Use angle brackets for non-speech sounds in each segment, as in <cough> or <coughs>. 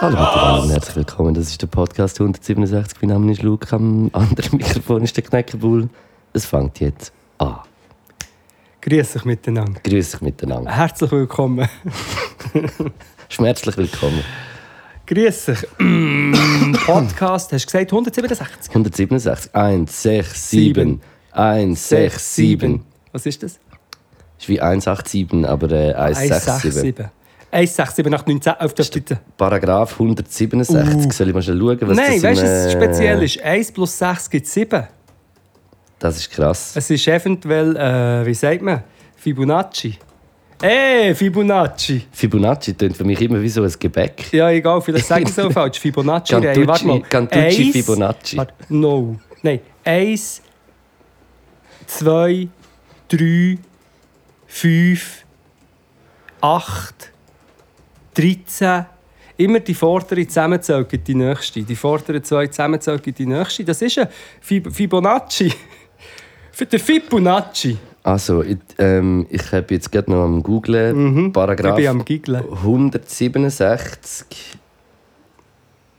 Hallo miteinander und herzlich willkommen. Das ist der Podcast 167. Mein Name ist Luke. Am anderen <laughs> Mikrofon ist der Knäckebull. Es fängt jetzt an. Grüß dich miteinander. Grüß dich miteinander. Herzlich willkommen. <laughs> Schmerzlich willkommen. Grüß dich. <clears throat> Podcast, hast du gesagt 167? 167. 1, 6, 7. 1, 6, 7. Was ist das? Ist wie 187, aber äh, 167. 167 nach 19 auf der Seite. Paragraph 167. Uh. Soll ich mal schnell schauen, was Nein, das weißt du, was äh, speziell ist? 1 plus 6 gibt 7. Das ist krass. Es ist eventuell, äh, wie sagt man? Fibonacci. Ey, Fibonacci. Fibonacci klingt für mich immer wie so ein Gebäck. Ja, egal, vielleicht sage ich es auch falsch. <laughs> Fibonacci. Cantucci- warte mal. Cantucci Eins- Fibonacci. Warte, no. Nein. 1, 2, 3, 5, 8, 13. Immer die vordere zusammenzählt die nächste. Die vorderen zwei zusammenzählt die nächste. Das ist ein Fib Fibonacci. <laughs> Für den Fibonacci. Also, ich, ähm, ich habe jetzt gerade noch am Googlen. Paragraph Mhm. Ich bin am Giggeln. 167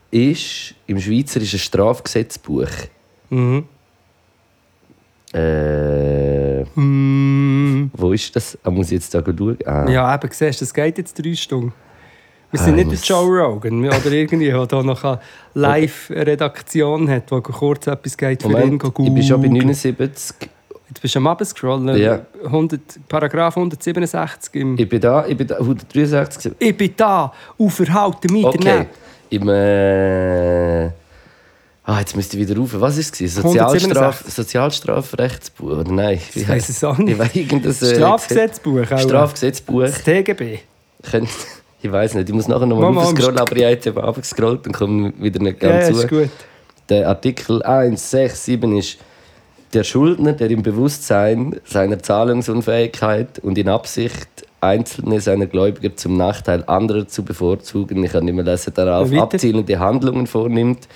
ist im Schweizerischen Strafgesetzbuch. Mhm. Äh, Mm. wo ist das? Ah, muss ich jetzt da schauen? Ah. Ja, eben, siehst du, das geht jetzt drei Stunden. Wir Ah, sind ich nicht der Joe Rogan oder irgendwie, der da noch eine <laughs> Live-Redaktion hat, wo kurz etwas geht für ihn Moment, ich bin schon bei googeln. 79. Jetzt bist du am Abscrollen. Ja. 100, Paragraph 167 im... Ich bin da, ich bin da 163. Ich bin da, aufverhalten mit Okay. der Im. Äh, ah, jetzt müsste ich wieder rufen. Was war es? Sozialstraf, 167. Sozialstrafrechtsbuch? Oder nein? Ich weiss es auch nicht. Weiß äh, Strafgesetzbuch. auch. Strafgesetzbuch. Das TGB. <laughs> Ich weiß nicht, ich muss nachher nochmal aufscrollen, aber ich habe jetzt eben abgescrollt und komme wieder nicht Ja, ganz ja, zu. ist gut. Der Artikel 167 ist der Schuldner, der im Bewusstsein seiner Zahlungsunfähigkeit und in Absicht, einzelne seiner Gläubiger zum Nachteil anderer zu bevorzugen, ich kann nicht mehr lesen, darauf Weiter. abzielende Handlungen vornimmt,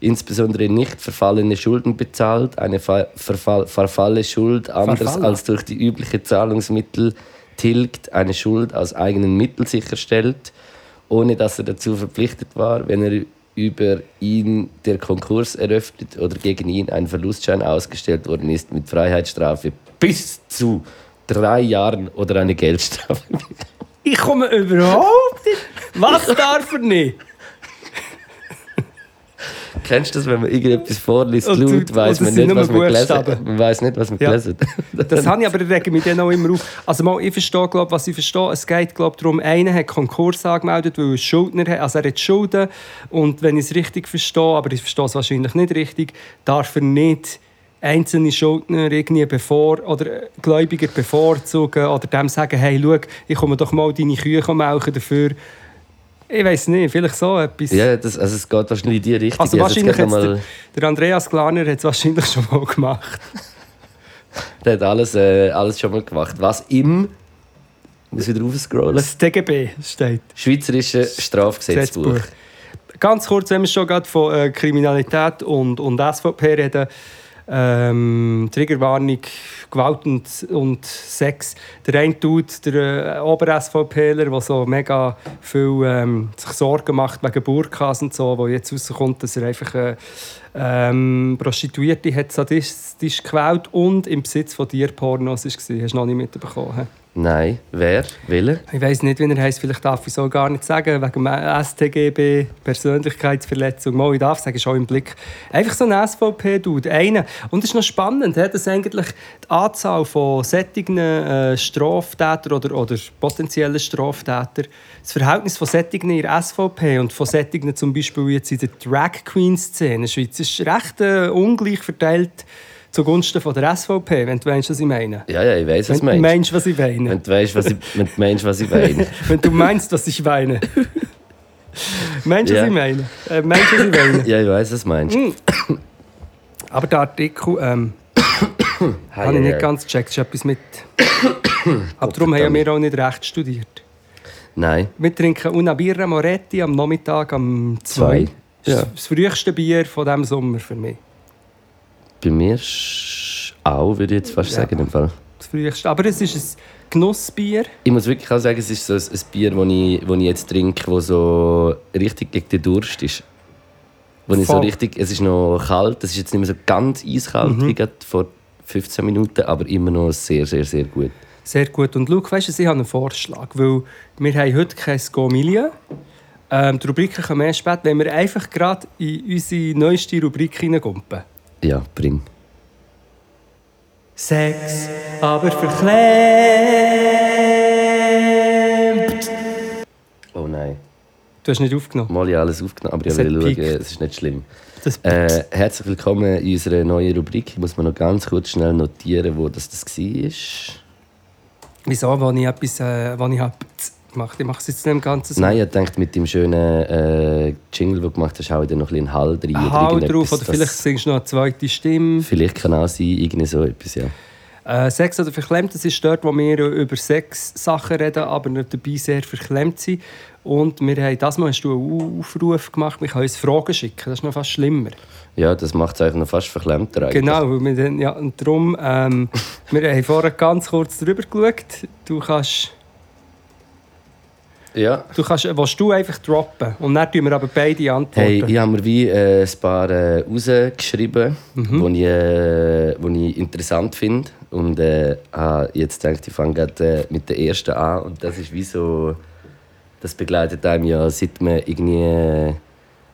insbesondere nicht verfallene Schulden bezahlt, eine ver verfall verfalle Schuld anders Verfallen. als durch die übliche Zahlungsmittel tilgt, eine Schuld aus eigenen Mitteln sicherstellt, ohne dass er dazu verpflichtet war, wenn er über ihn der Konkurs eröffnet oder gegen ihn ein Verlustschein ausgestellt worden ist mit Freiheitsstrafe bis zu drei Jahren oder eine Geldstrafe. Ich komme überhaupt nicht... Was darf er nicht? Kennst du das, wenn man irgendetwas vorliest, Und laut, weiß man nicht, was man gelesen. Man weiß nicht, was man Ja. gelesen hat. <laughs> Das habe ich, aber rege mich dann auch immer auf. Also mal, ich verstehe, glaub, was ich verstehe. Es geht glaub, darum, einer hat Konkurs angemeldet, weil er Schuldner hat. Also er hat Schulden. Und wenn ich es richtig verstehe, aber ich verstehe es wahrscheinlich nicht richtig, darf er nicht einzelne Schuldner irgendwie bevor, oder äh, Gläubiger bevorzugen oder dem sagen, hey, schau, ich komme doch mal deine Kühe melken dafür. Ich weiß nicht, vielleicht so etwas. Ja, das, also es geht wahrscheinlich in die Richtung. Also wahrscheinlich noch mal, der, der Andreas Glaner hat es wahrscheinlich schon mal gemacht. <laughs> der hat alles, äh, alles schon mal gemacht. Was im, ich muss wieder aufscrollen, Das TGB steht. Schweizerische Strafgesetzbuch. Gesetzbuch. Ganz kurz, wenn wir schon gerade von äh, Kriminalität und, und SVP reden. Ähm, Triggerwarnung, Gewalt und, und Sex. Der eine tut, der äh, Ober-SVPler, der so mega viel ähm, sich Sorgen macht wegen Burkas und so, wo jetzt rauskommt, dass er einfach äh, ähm, Prostituierte hat sadistisch gequält und im Besitz von Tierpornos war. Hast du noch nicht mitbekommen? hä? Nein, wer? Wille? Ich weiß nicht, wie er heißt. Vielleicht darf ich so gar nicht sagen. Wegen StGB, Persönlichkeitsverletzung. Mal, ich darf sagen, auch im Blick. Einfach so ein SVP-Dude. Einer. Und es ist noch spannend, dass eigentlich die Anzahl von sättigen äh, Straftätern oder, oder potenziellen Straftätern, das Verhältnis von sättigen in der SVP und von sättigen zum Beispiel jetzt in der Drag Queen-Szene in der Schweiz ist recht äh, ungleich verteilt zugunsten von der SVP, wenn du weißt, was ich meine. Ja, ja, ich weiß, was Wenn du meinst. meinst, was ich meine. Wenn du weißt, was ich, wenn du meinst, was ich meine. <laughs> Wenn du <laughs> meinst, was ich weine. meinst du, Ja. was ich meine? Äh, meinst du, was ich meine? Ja, ich weiß, was du meinst. Aber der Artikel ähm, <coughs> habe ich nicht ganz gecheckt. ist etwas mit. <coughs> Aber darum haben wir auch nicht recht studiert. Nein. Wir trinken una Birra Moretti am Nachmittag am 2. Zwei. Das Ja. ist das früheste Bier von diesem Sommer für mich. Bei mir auch, würde ich jetzt fast Ja. sagen. Im Fall. Das früheste. Aber es ist ein Genussbier. Ich muss wirklich auch sagen, es ist so ein, ein Bier, das ich, das ich jetzt trinke, das so richtig gegen den Durst ist. Wo ich so richtig, es ist noch kalt, es ist jetzt nicht mehr so ganz eiskalt Mhm. wie vor 15 Minuten, aber immer noch sehr, sehr, sehr gut. Sehr gut. Und Luke, weißt du, ich habe einen Vorschlag. Weil wir haben heute kein Go-Milieu. Ähm, die Rubriken kommen erst spät, wenn wir einfach gerade in unsere neueste Rubrik hineingumpen. Ja, bring. Sex, aber verklemmt. Oh nein. Du hast nicht aufgenommen. Mal ja alles aufgenommen, aber ich will schauen, es ist nicht schlimm. Äh, herzlich willkommen in unserer neuen Rubrik. Ich muss mir noch ganz kurz schnell notieren, wo das, das war. Wieso, wenn ich etwas äh, wenn ich hab gemacht Ich mache es jetzt nicht im Ganzen so. Nein, ich dachte, mit dem schönen äh, Jingle, den du gemacht hast, hau ich da noch ein bisschen Hall rein. Ein Hall drauf, oder vielleicht singst du noch eine zweite Stimme. Vielleicht kann auch sein, irgendwie so etwas, ja. Äh, Sex oder verklemmt, das ist dort, wo wir über Sex-Sachen reden, aber nicht dabei sehr verklemmt sind. Und wir haben, das Mal hast du einen Aufruf gemacht, wir können uns Fragen schicken. Das ist noch fast schlimmer. Ja, das macht es eigentlich noch fast verklemmter eigentlich. Genau, weil wir dann, ja, und darum, ähm, <laughs> wir haben vorher ganz kurz drüber geschaut. Du kannst, Ja. du kannst, willst du einfach droppen. Und dann tun wir aber beide antworten. Hey, ich habe mir wie äh, ein paar äh, rausgeschrieben, Mhm. die ich, äh, wo ich interessant finde. Und äh, habe jetzt denke ich, ich fange gerade äh, mit der ersten an. Und das ist wie so... Das begleitet einem ja, seit man irgendwie äh,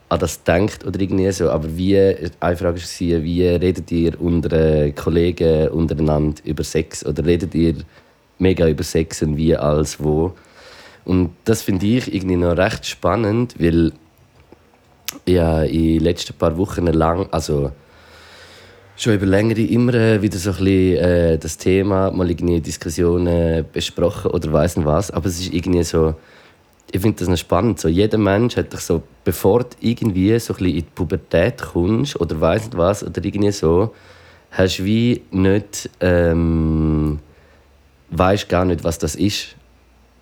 an das denkt oder irgendwie so. Aber wie, eine Frage war, wie redet ihr unter äh, Kollegen untereinander über Sex? Oder redet ihr mega über Sex und wie, als, wo? Und das finde ich irgendwie noch recht spannend, weil ja in den letzten paar Wochen lang, also schon über längere immer wieder so ein bisschen, äh, das Thema, mal irgendwie Diskussionen besprochen oder weiss nicht was, aber es ist irgendwie so, ich finde das noch spannend, so jeder Mensch hat dich so, bevor du irgendwie so ein bisschen in die Pubertät kommst oder weiss nicht was oder irgendwie so, hast du wie nicht, ähm, weißt gar nicht, was das ist.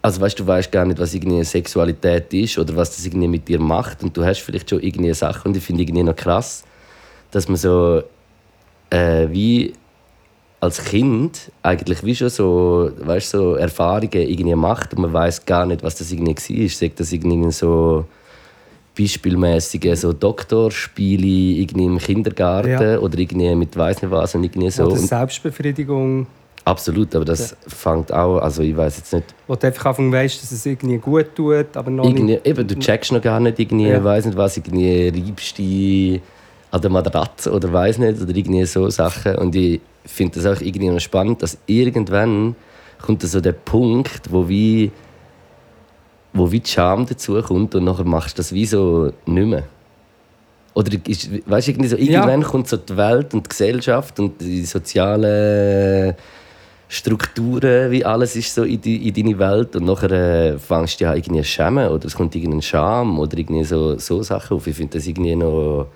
Also weißt du, weißt gar nicht, was irgendwie Sexualität ist oder was das irgendwie mit dir macht und du hast vielleicht schon irgendwie Sachen und ich finde irgendwie noch krass, dass man so äh, wie als Kind eigentlich wie schon so, weißt, so Erfahrungen irgendwie macht und man weiß gar nicht, was das irgendwie war. Sagt das irgendwie so beispielmäßige so Doktorspiele irgendwie im Kindergarten Ja. oder irgendwie mit weiß nicht was und irgendwie so. Oder Selbstbefriedigung, absolut, aber das fängt auch, also ich weiß jetzt nicht, wo du einfach anfangs weißt, dass es irgendwie gut tut, aber noch irgendwie, nicht. eben, du checkst noch gar nicht irgendwie, Ja. weiß nicht was, irgendwie reibst dich an der Matratze oder weiß nicht oder irgendwie so Sachen und ich finde das auch irgendwie noch spannend, dass irgendwann kommt so der Punkt, wo wie wo wie die Scham dazu kommt und nachher machst du das wie so nicht mehr. Oder ist, weißt, irgendwie so, irgendwann kommt so die Welt und die Gesellschaft und die sozialen Strukturen, wie alles ist so in, die, in deine Welt und nachher äh, fängst du an irgendwie schämen oder es kommt irgendein Scham oder irgendwie so, so Sachen auf. Ich finde das irgendwie noch,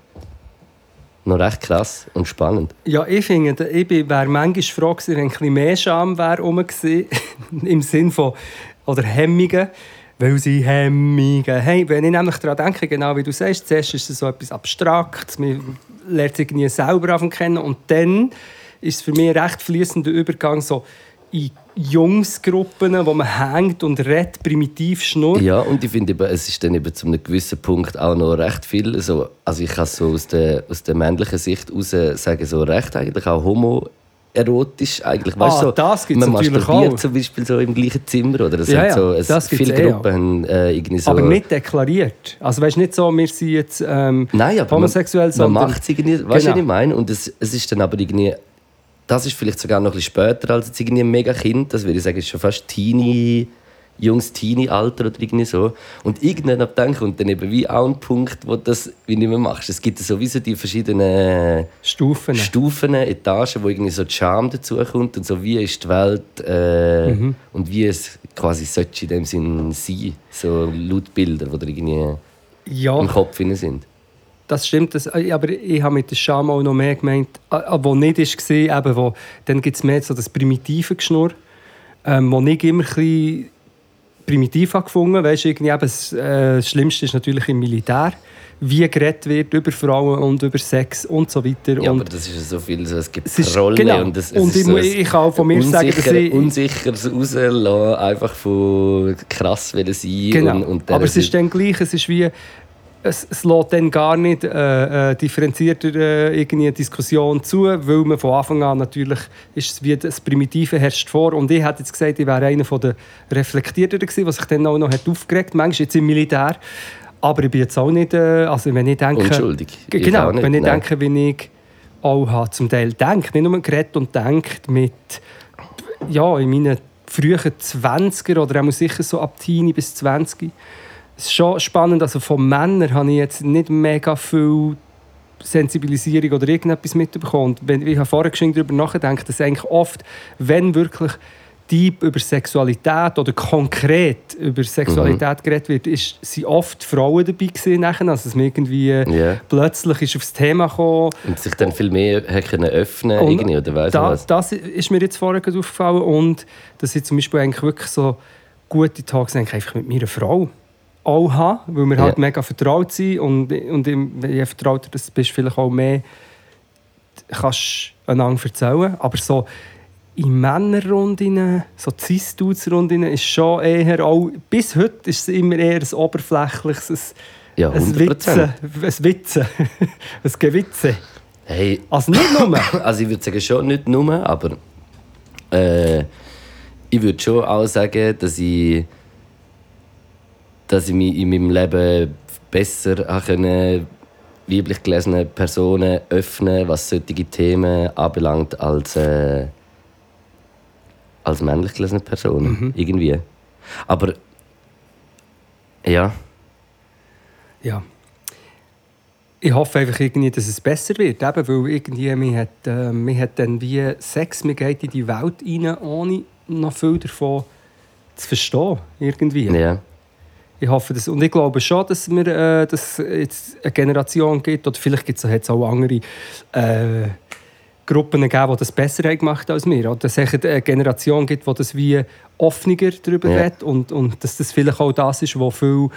noch recht krass und spannend. Ja, ich finde, ich wäre manchmal froh gewesen, wenn ein bisschen mehr Scham wäre rum <laughs> im Sinn von, oder Hemmungen, weil sie Hemmungen haben. Wenn ich nämlich daran denke, genau wie du sagst, zuerst ist es so etwas Abstraktes, man lernt es irgendwie selber kennen und dann ist es für mich ein recht fließender Übergang so in Jungsgruppen, wo man hängt und redet, primitiv schnurrt. Ja, und ich finde, es ist dann eben zu einem gewissen Punkt auch noch recht viel. So, also ich kann so aus der, aus der männlichen Sicht heraus sagen, so recht eigentlich auch homoerotisch. Eigentlich, weißt, Ah, so, das gibt's man natürlich masturbiert auch. zum Beispiel so im gleichen Zimmer. Oder es Ja, ja, so, es, das viele eh Gruppen haben äh, irgendwie so... Aber nicht deklariert. Also weißt nicht so, wir sind jetzt ähm, Nein, aber homosexuell, man, man sondern... macht es irgendwie, weißt du, Genau. was ich meine? Und es, es ist dann aber irgendwie, das ist vielleicht sogar noch ein bisschen später als jetzt irgendwie ein mega Kind, das würde ich sagen, ist schon fast Teenie, jungs Teenie-Alter oder irgendwie so. Und irgendwann ab dann kommt dann eben wie auch ein Punkt, wo du das wie nicht mehr machst. Es gibt sowieso die verschiedenen Stufen. Stufen, Etagen, wo irgendwie so die Scham dazukommt und so wie ist die Welt äh, Mhm. und wie es quasi sollte in dem Sinn sein, so laut Bilder, die da irgendwie ja. im Kopf sind. Das stimmt, das, äh, aber ich habe mit der Scham auch noch mehr gemeint, äh, äh, wo nicht war, eben, wo, dann gibt es mehr so das primitive Geschnurr, ähm, wo ich immer ein primitiv gefunden. Weißt, irgendwie eben, das, äh, das Schlimmste ist natürlich im Militär wie geredet wird über Frauen und über Sex und so weiter. Ja, und aber das ist so viel, so, es gibt es ist, Rollen genau. und, das, es und ist ich, so ich kann auch von mir sagen, dass unsicher, ich... unsicheres Rauslassen, einfach von krass wollen sein Genau. und, und aber es ist dann gleich, es ist wie... Es, es lässt dann gar nicht äh, äh, differenzierter äh, irgendwie eine Diskussion zu, weil man von Anfang an natürlich ist es wie das Primitive herrscht vor. Und ich hätte jetzt gesagt, ich wäre einer der reflektierteren gewesen, was sich dann auch noch hat aufgeregt hat, manchmal jetzt im Militär. Aber ich bin jetzt auch nicht, äh, also wenn ich denke... Unschuldig. Ich Genau, nicht, wenn ich nein. denke, wie ich auch habe zum Teil denkt, nicht nur geredet und denkt mit, ja, in meinen frühen 20er oder auch sicher so ab Teenie bis 20. Es ist schon spannend, also von Männern habe ich jetzt nicht mega viel Sensibilisierung oder irgendetwas mitbekommen. Und ich habe vorher darüber nachgedacht, dass eigentlich oft, wenn wirklich deep über Sexualität oder konkret über Sexualität geredet wird, ist, sind oft Frauen dabei gewesen nachher. Also dass man irgendwie Ja. plötzlich ist aufs Thema gekommen. Und sich dann viel mehr können öffnen Und irgendwie, oder du da, was? das ist mir jetzt vorher gerade aufgefallen und dass ich zum Beispiel eigentlich wirklich so gute eigentlich einfach mit meiner Frau auch habe, weil wir halt Ja. mega vertraut sind und, und je vertrauter du bist, vielleicht auch mehr kannst du einander erzählen. Aber so in Männerrunden, so Cis-Dudes-Runden ist schon eher auch, bis heute ist es immer eher ein oberflächliches, ein, Ja, ein 100%. Witze, ein Witze, <laughs> ein Gewitze. Hey, Also nicht nur. <coughs> also ich würde sagen schon nicht nur, aber äh, ich würde schon auch sagen, dass ich, dass ich mich in meinem Leben besser können, weiblich gelesene Personen öffnen, was solche Themen anbelangt, als, äh, als männlich gelesene Personen. Irgendwie. Aber ja, Ja. Ich hoffe einfach irgendwie, dass es besser wird, eben, weil irgendwie man hat, äh, man hat dann wie Sex, man geht in die Welt rein, ohne noch viel davon zu verstehen, irgendwie. ja. Ich hoffe das. Und ich glaube schon, dass wir äh, dass es jetzt eine Generation gibt, oder vielleicht gibt es auch andere äh, Gruppen gegeben, die das besser haben gemacht als wir. Oder dass es eine Generation gibt, die das wie offener darüber Ja. redet und, und dass das vielleicht auch das ist, was viele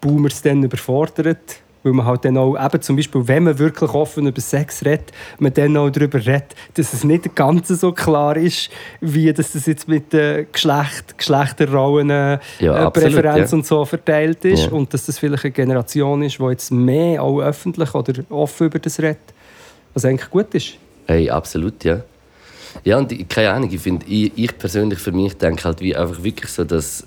Boomers dann überfordert. Weil man halt dann auch, eben zum Beispiel, wenn man wirklich offen über Sex redet, man dann auch darüber redet, dass es nicht ganz so klar ist, wie dass das jetzt mit äh, Geschlecht, Geschlechterrollen, äh, Ja, Präferenz ja. und so verteilt ist Ja. und dass das vielleicht eine Generation ist, die jetzt mehr auch öffentlich oder offen über das redet, was eigentlich gut ist. Hey, absolut, ja. Ja, und ich, keine Ahnung, ich finde, ich, ich persönlich für mich denke halt wie einfach wirklich so, dass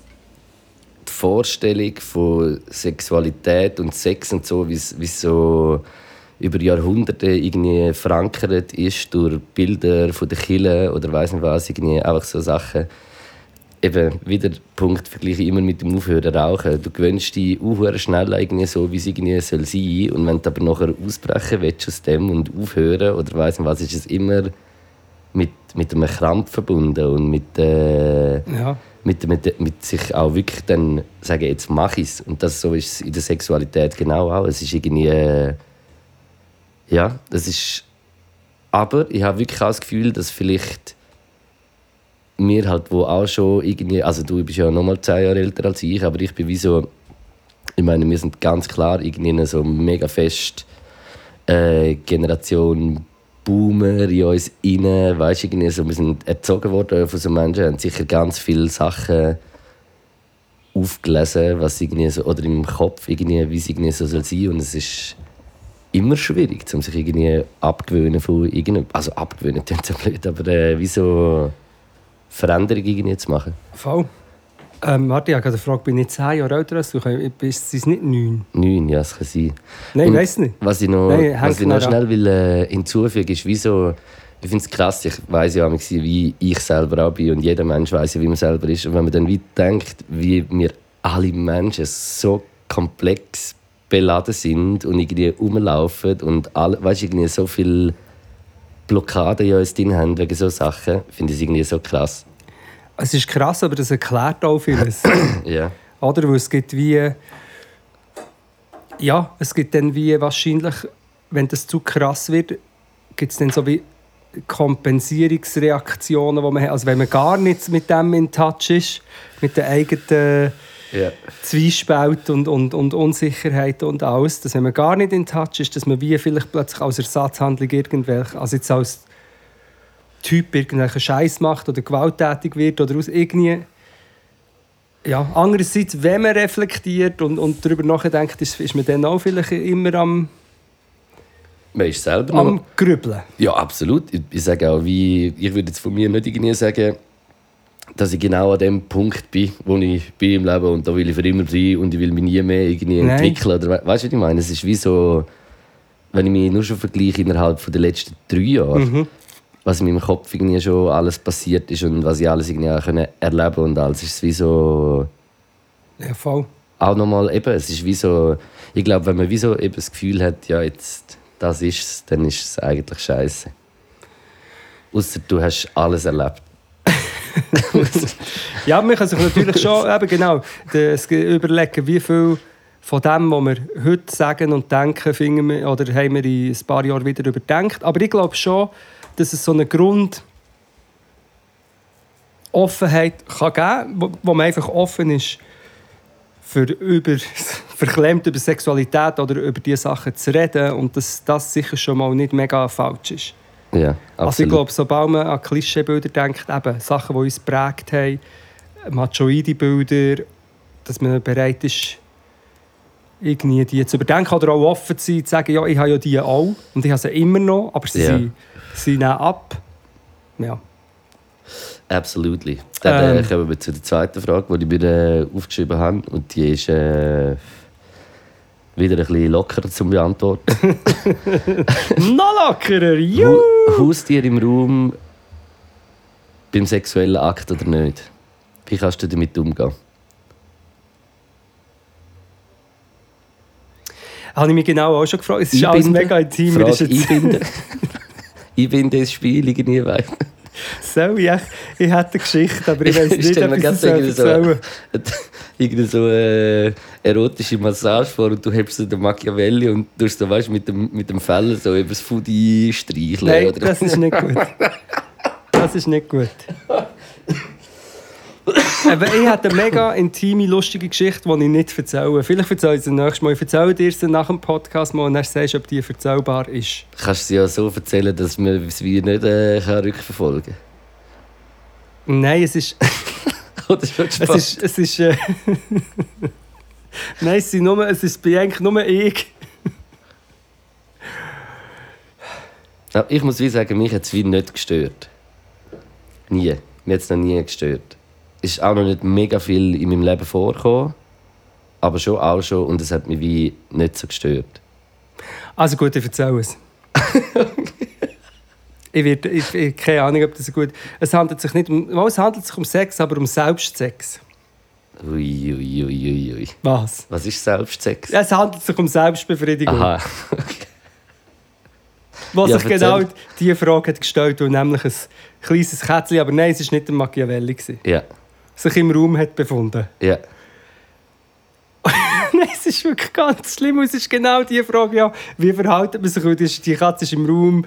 die Vorstellung von Sexualität und Sex und so, wie es so über Jahrhunderte irgendwie verankert ist durch Bilder von der Kille oder weiß nicht was, irgendwie einfach so Sachen. Eben, wieder Punkt, vergleiche ich immer mit dem Aufhören rauchen. Du gewöhnst dich auch schnell irgendwie so, wie es irgendwie soll sein Und wenn du aber nachher ausbrechen willst aus dem und aufhören oder weiss nicht was, ist es immer mit, mit einem Krampf verbunden und mit, äh, Ja. Mit, mit, mit sich auch wirklich dann sagen, jetzt mache ich es. Und das so ist es in der Sexualität genau auch. Es ist irgendwie, äh, ja, das ist, aber ich habe wirklich auch das Gefühl, dass vielleicht wir halt, wo auch schon irgendwie, also du bist ja noch mal zehn Jahre älter als ich, aber ich bin wie so, ich meine, wir sind ganz klar irgendwie so mega fest äh, Generation Boomer in uns rein, weißt irgendwie so, wir sind erzogen worden von so Menschen, haben sicher ganz viele Sachen aufgelesen, was irgendwie so, oder im Kopf irgendwie, wie es irgendwie so soll sein und es ist immer schwierig, um sich irgendwie abgewöhnen von irgendeinem, also abgewöhnen klingt so blöd, aber äh, wie so Veränderungen irgendwie zu machen. Voll. Ähm, warte, ich habe eine Frage, bin ich zehn Jahre älter als du? Bist du nicht neun? Neun, ja, es kann sein. Nein, ich weiß nicht. Was ich noch, Nein, was ich noch schnell will, äh, hinzufügen ist, wie so, ich finde es krass, ich weiß ja, manchmal, wie ich selber auch bin und jeder Mensch weiß ja, wie man selber ist. Und wenn man dann wie denkt, wie wir alle Menschen so komplex beladen sind und irgendwie rumlaufen und alle, weißt, irgendwie so viele Blockaden in uns drin haben wegen so Sachen, finde ich es irgendwie so krass. Es ist krass, aber das erklärt auch vieles. <coughs> Ja. Oder? Weil es gibt wie. Ja, es gibt dann wie wahrscheinlich, wenn das zu krass wird, gibt es dann so wie Kompensierungsreaktionen, die man hat. Also wenn man gar nicht mit dem in Touch ist, mit den eigenen Ja. Zwiespalt und, und, und Unsicherheit und alles, dass wenn man gar nicht in Touch ist, dass man wie vielleicht plötzlich als Ersatzhandlung irgendwelche, also jetzt als Typ irgendwelchen Scheiß macht oder gewalttätig wird oder aus irgendwie ja, andererseits, wenn man reflektiert und, und darüber nachdenkt, ist, ist man dann auch vielleicht immer am, Man ist selber noch... am Grübeln. Ja, absolut. Ich, ich sage auch, wie, ich würde jetzt von mir nicht irgendwie sagen, dass ich genau an dem Punkt bin, wo ich bin im Leben und da will ich für immer sein und ich will mich nie mehr irgendwie Nein. entwickeln. Oder, we- weißt du, was ich meine? Es ist wie so, wenn ich mich nur schon vergleiche innerhalb der letzten drei Jahre, Mhm. Was in meinem Kopf irgendwie schon alles passiert ist und was ich alles irgendwie erleben und alles, ist wie so Ja, voll. auch nochmal eben, es ist wie so, ich glaube, wenn man wie so eben das Gefühl hat, ja, jetzt, das ist es, dann ist es eigentlich scheiße. Außer du hast alles erlebt. <laughs> Ja, man kann sich natürlich schon <laughs> eben genau das überlegen, wie viel von dem, was wir heute sagen und denken, finden wir, oder haben wir in ein paar Jahren wieder überdenkt. Aber ich glaube schon, dass es so eine Grund Offenheit kann geben wo, wo man einfach offen ist, für über, <laughs> verklemmt über Sexualität oder über diese Sachen zu reden und dass das sicher schon mal nicht mega falsch ist. Ja, Also ich glaube, sobald man an Klischeebilder denkt, eben Sachen, die uns geprägt haben, Machoide-Bilder, dass man bereit ist, irgendwie die zu überdenken oder auch offen zu sein, zu sagen, ja, ich habe ja die auch und ich habe sie immer noch, aber sie, Ja. sind, sie nehmen ab. Ja. Absolutely. Dann äh, Ähm. kommen wir zu der zweiten Frage, die ich mir äh, aufgeschrieben habe. Und die ist äh, wieder ein bisschen lockerer zu beantworten. <laughs> Noch lockerer, juhu! Hu- Haustier im Raum beim sexuellen Akt oder nicht? Wie kannst du damit umgehen? Habe ich mich genau auch schon gefragt. Es ist alles mega intim. Frage <laughs> einbinden. einbinden ins Spiel irgendwie. weil- Soll ich? Ich hätte eine Geschichte, aber ich <laughs> weiß nicht, ob ich sie so, erzählen <laughs> irgendwie so eine erotische Massage vor und du hebst so den Machiavelli und tust so, weißt, mit dem, mit dem Fell so über das Foodie streicheln. Nein, oder? das ist nicht gut. Das ist nicht gut. <laughs> Aber ich hatte eine mega intime, lustige Geschichte, die ich nicht erzähle. Vielleicht erzähle ich sie nächstes Mal. Ich erzähle dir sie nach dem Podcast mal und dann sagst du, ob die erzählbar ist. Kannst du sie ja so erzählen, dass man es wie nicht äh, kann rückverfolgen Nein, es ist... kann? <laughs> Oder schon Es Spaß? ist... Es ist äh, <laughs> Nein, es, sind nur, es ist eigentlich nur ich. Ich muss wie sagen, mich hat es wie nicht gestört. Nie. Mir hat es noch nie gestört. Es ist auch noch nicht mega viel in meinem Leben vorgekommen. Aber schon auch schon. Und es hat mich wie nicht so gestört. Also gut, ich erzähle es. <laughs> ich, werde, ich, ich keine Ahnung, ob das gut Es handelt sich nicht um... Es handelt sich um Sex, aber um Selbstsex. Ui, ui, ui, ui. Was? Was ist Selbstsex? Es handelt sich um Selbstbefriedigung. Aha. <laughs> Was Ja, sich genau diese Frage hat gestellt hat, nämlich ein kleines Kätzchen, aber nein, es war nicht der Machiavelli, Ja, sich im Raum hat befunden. ja. <laughs> nein, es ist wirklich ganz schlimm. Es ist genau die Frage, ja, wie verhalten man sich? Weil die Katze ist im Raum.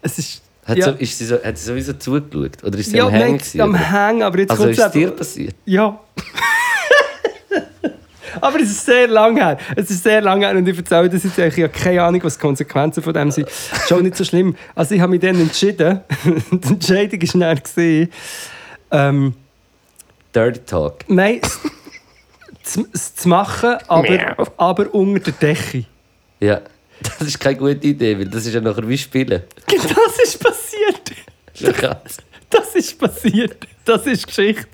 Es ist... Hat, ja, so, ist sie so, hat sie sowieso zugeschaut? Oder ist sie ja, am Hängen? gewesen, am? Hängen, aber jetzt Also kommt ist es dir passiert? Ja. <laughs> Aber es ist sehr lang her. Es ist sehr lang her und ich erzähle das jetzt eigentlich. Ich habe keine Ahnung, was die Konsequenzen von dem sind. Ist auch nicht so schlimm. Also ich habe mich dann entschieden. <laughs> die Entscheidung war dann, ähm, Dirty Talk. nein, es <laughs> zu, machen, aber, aber unter der Decke. Ja. <laughs> Das ist keine gute Idee, weil das ist ja nachher wie Spielen. <laughs> Das ist passiert. Krass. Das ist passiert. Das ist Geschichte.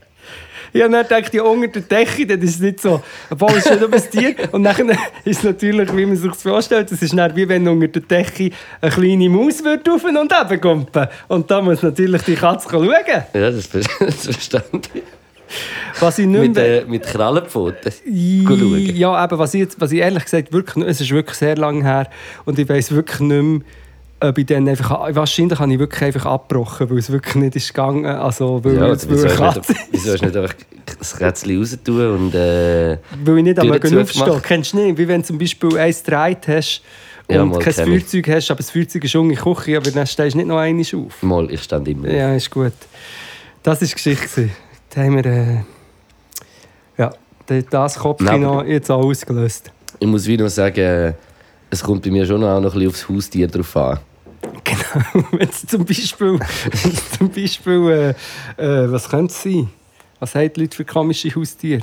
Ich habe dann gedacht, ja, unter der Decke, das ist nicht so. Obwohl, es ist nicht ein Tier. Und dann ist es natürlich, wie man sich das vorstellt, es ist dann wie wenn unter der Decke eine kleine Maus wird auf und ab kumpen. Und da muss natürlich die Katze schauen. Ja, das, das verstand ich. Was ich nicht Mit, äh, mit Krallenpfoten. schauen. Ja, eben, was ich, jetzt, was ich ehrlich gesagt wirklich, nicht- es ist wirklich sehr lange her und ich weiß wirklich nicht mehr, ob ich dann einfach, wahrscheinlich habe ich wirklich einfach abgebrochen, weil es wirklich nicht ist gegangen, also weil, Ja, es, wieso hast nicht, wieso hast du nicht einfach das Kätzchen raus tun und. Äh, weil ich nicht einmal aufstehen Kennst du nicht? Wie wenn du zum Beispiel ein Streit hast Ja, und mal kein ich. Feuerzeug hast, aber das Feuerzeug ist unten in der Küche, aber dann stehst du nicht noch einmal auf. Mal, ich stand immer. Ja, ist gut. Das war die Geschichte. Da haben wir... Äh, ja, da- das Kopfkino aber- jetzt auch ausgelöst. Ich muss wieder sagen, es kommt bei mir schon auch noch ein bisschen aufs Haustier drauf an. Genau, <laughs> wenn es zum Beispiel, zum Beispiel äh, äh, was könnte es sein? Was haben die Leute für komische Haustiere?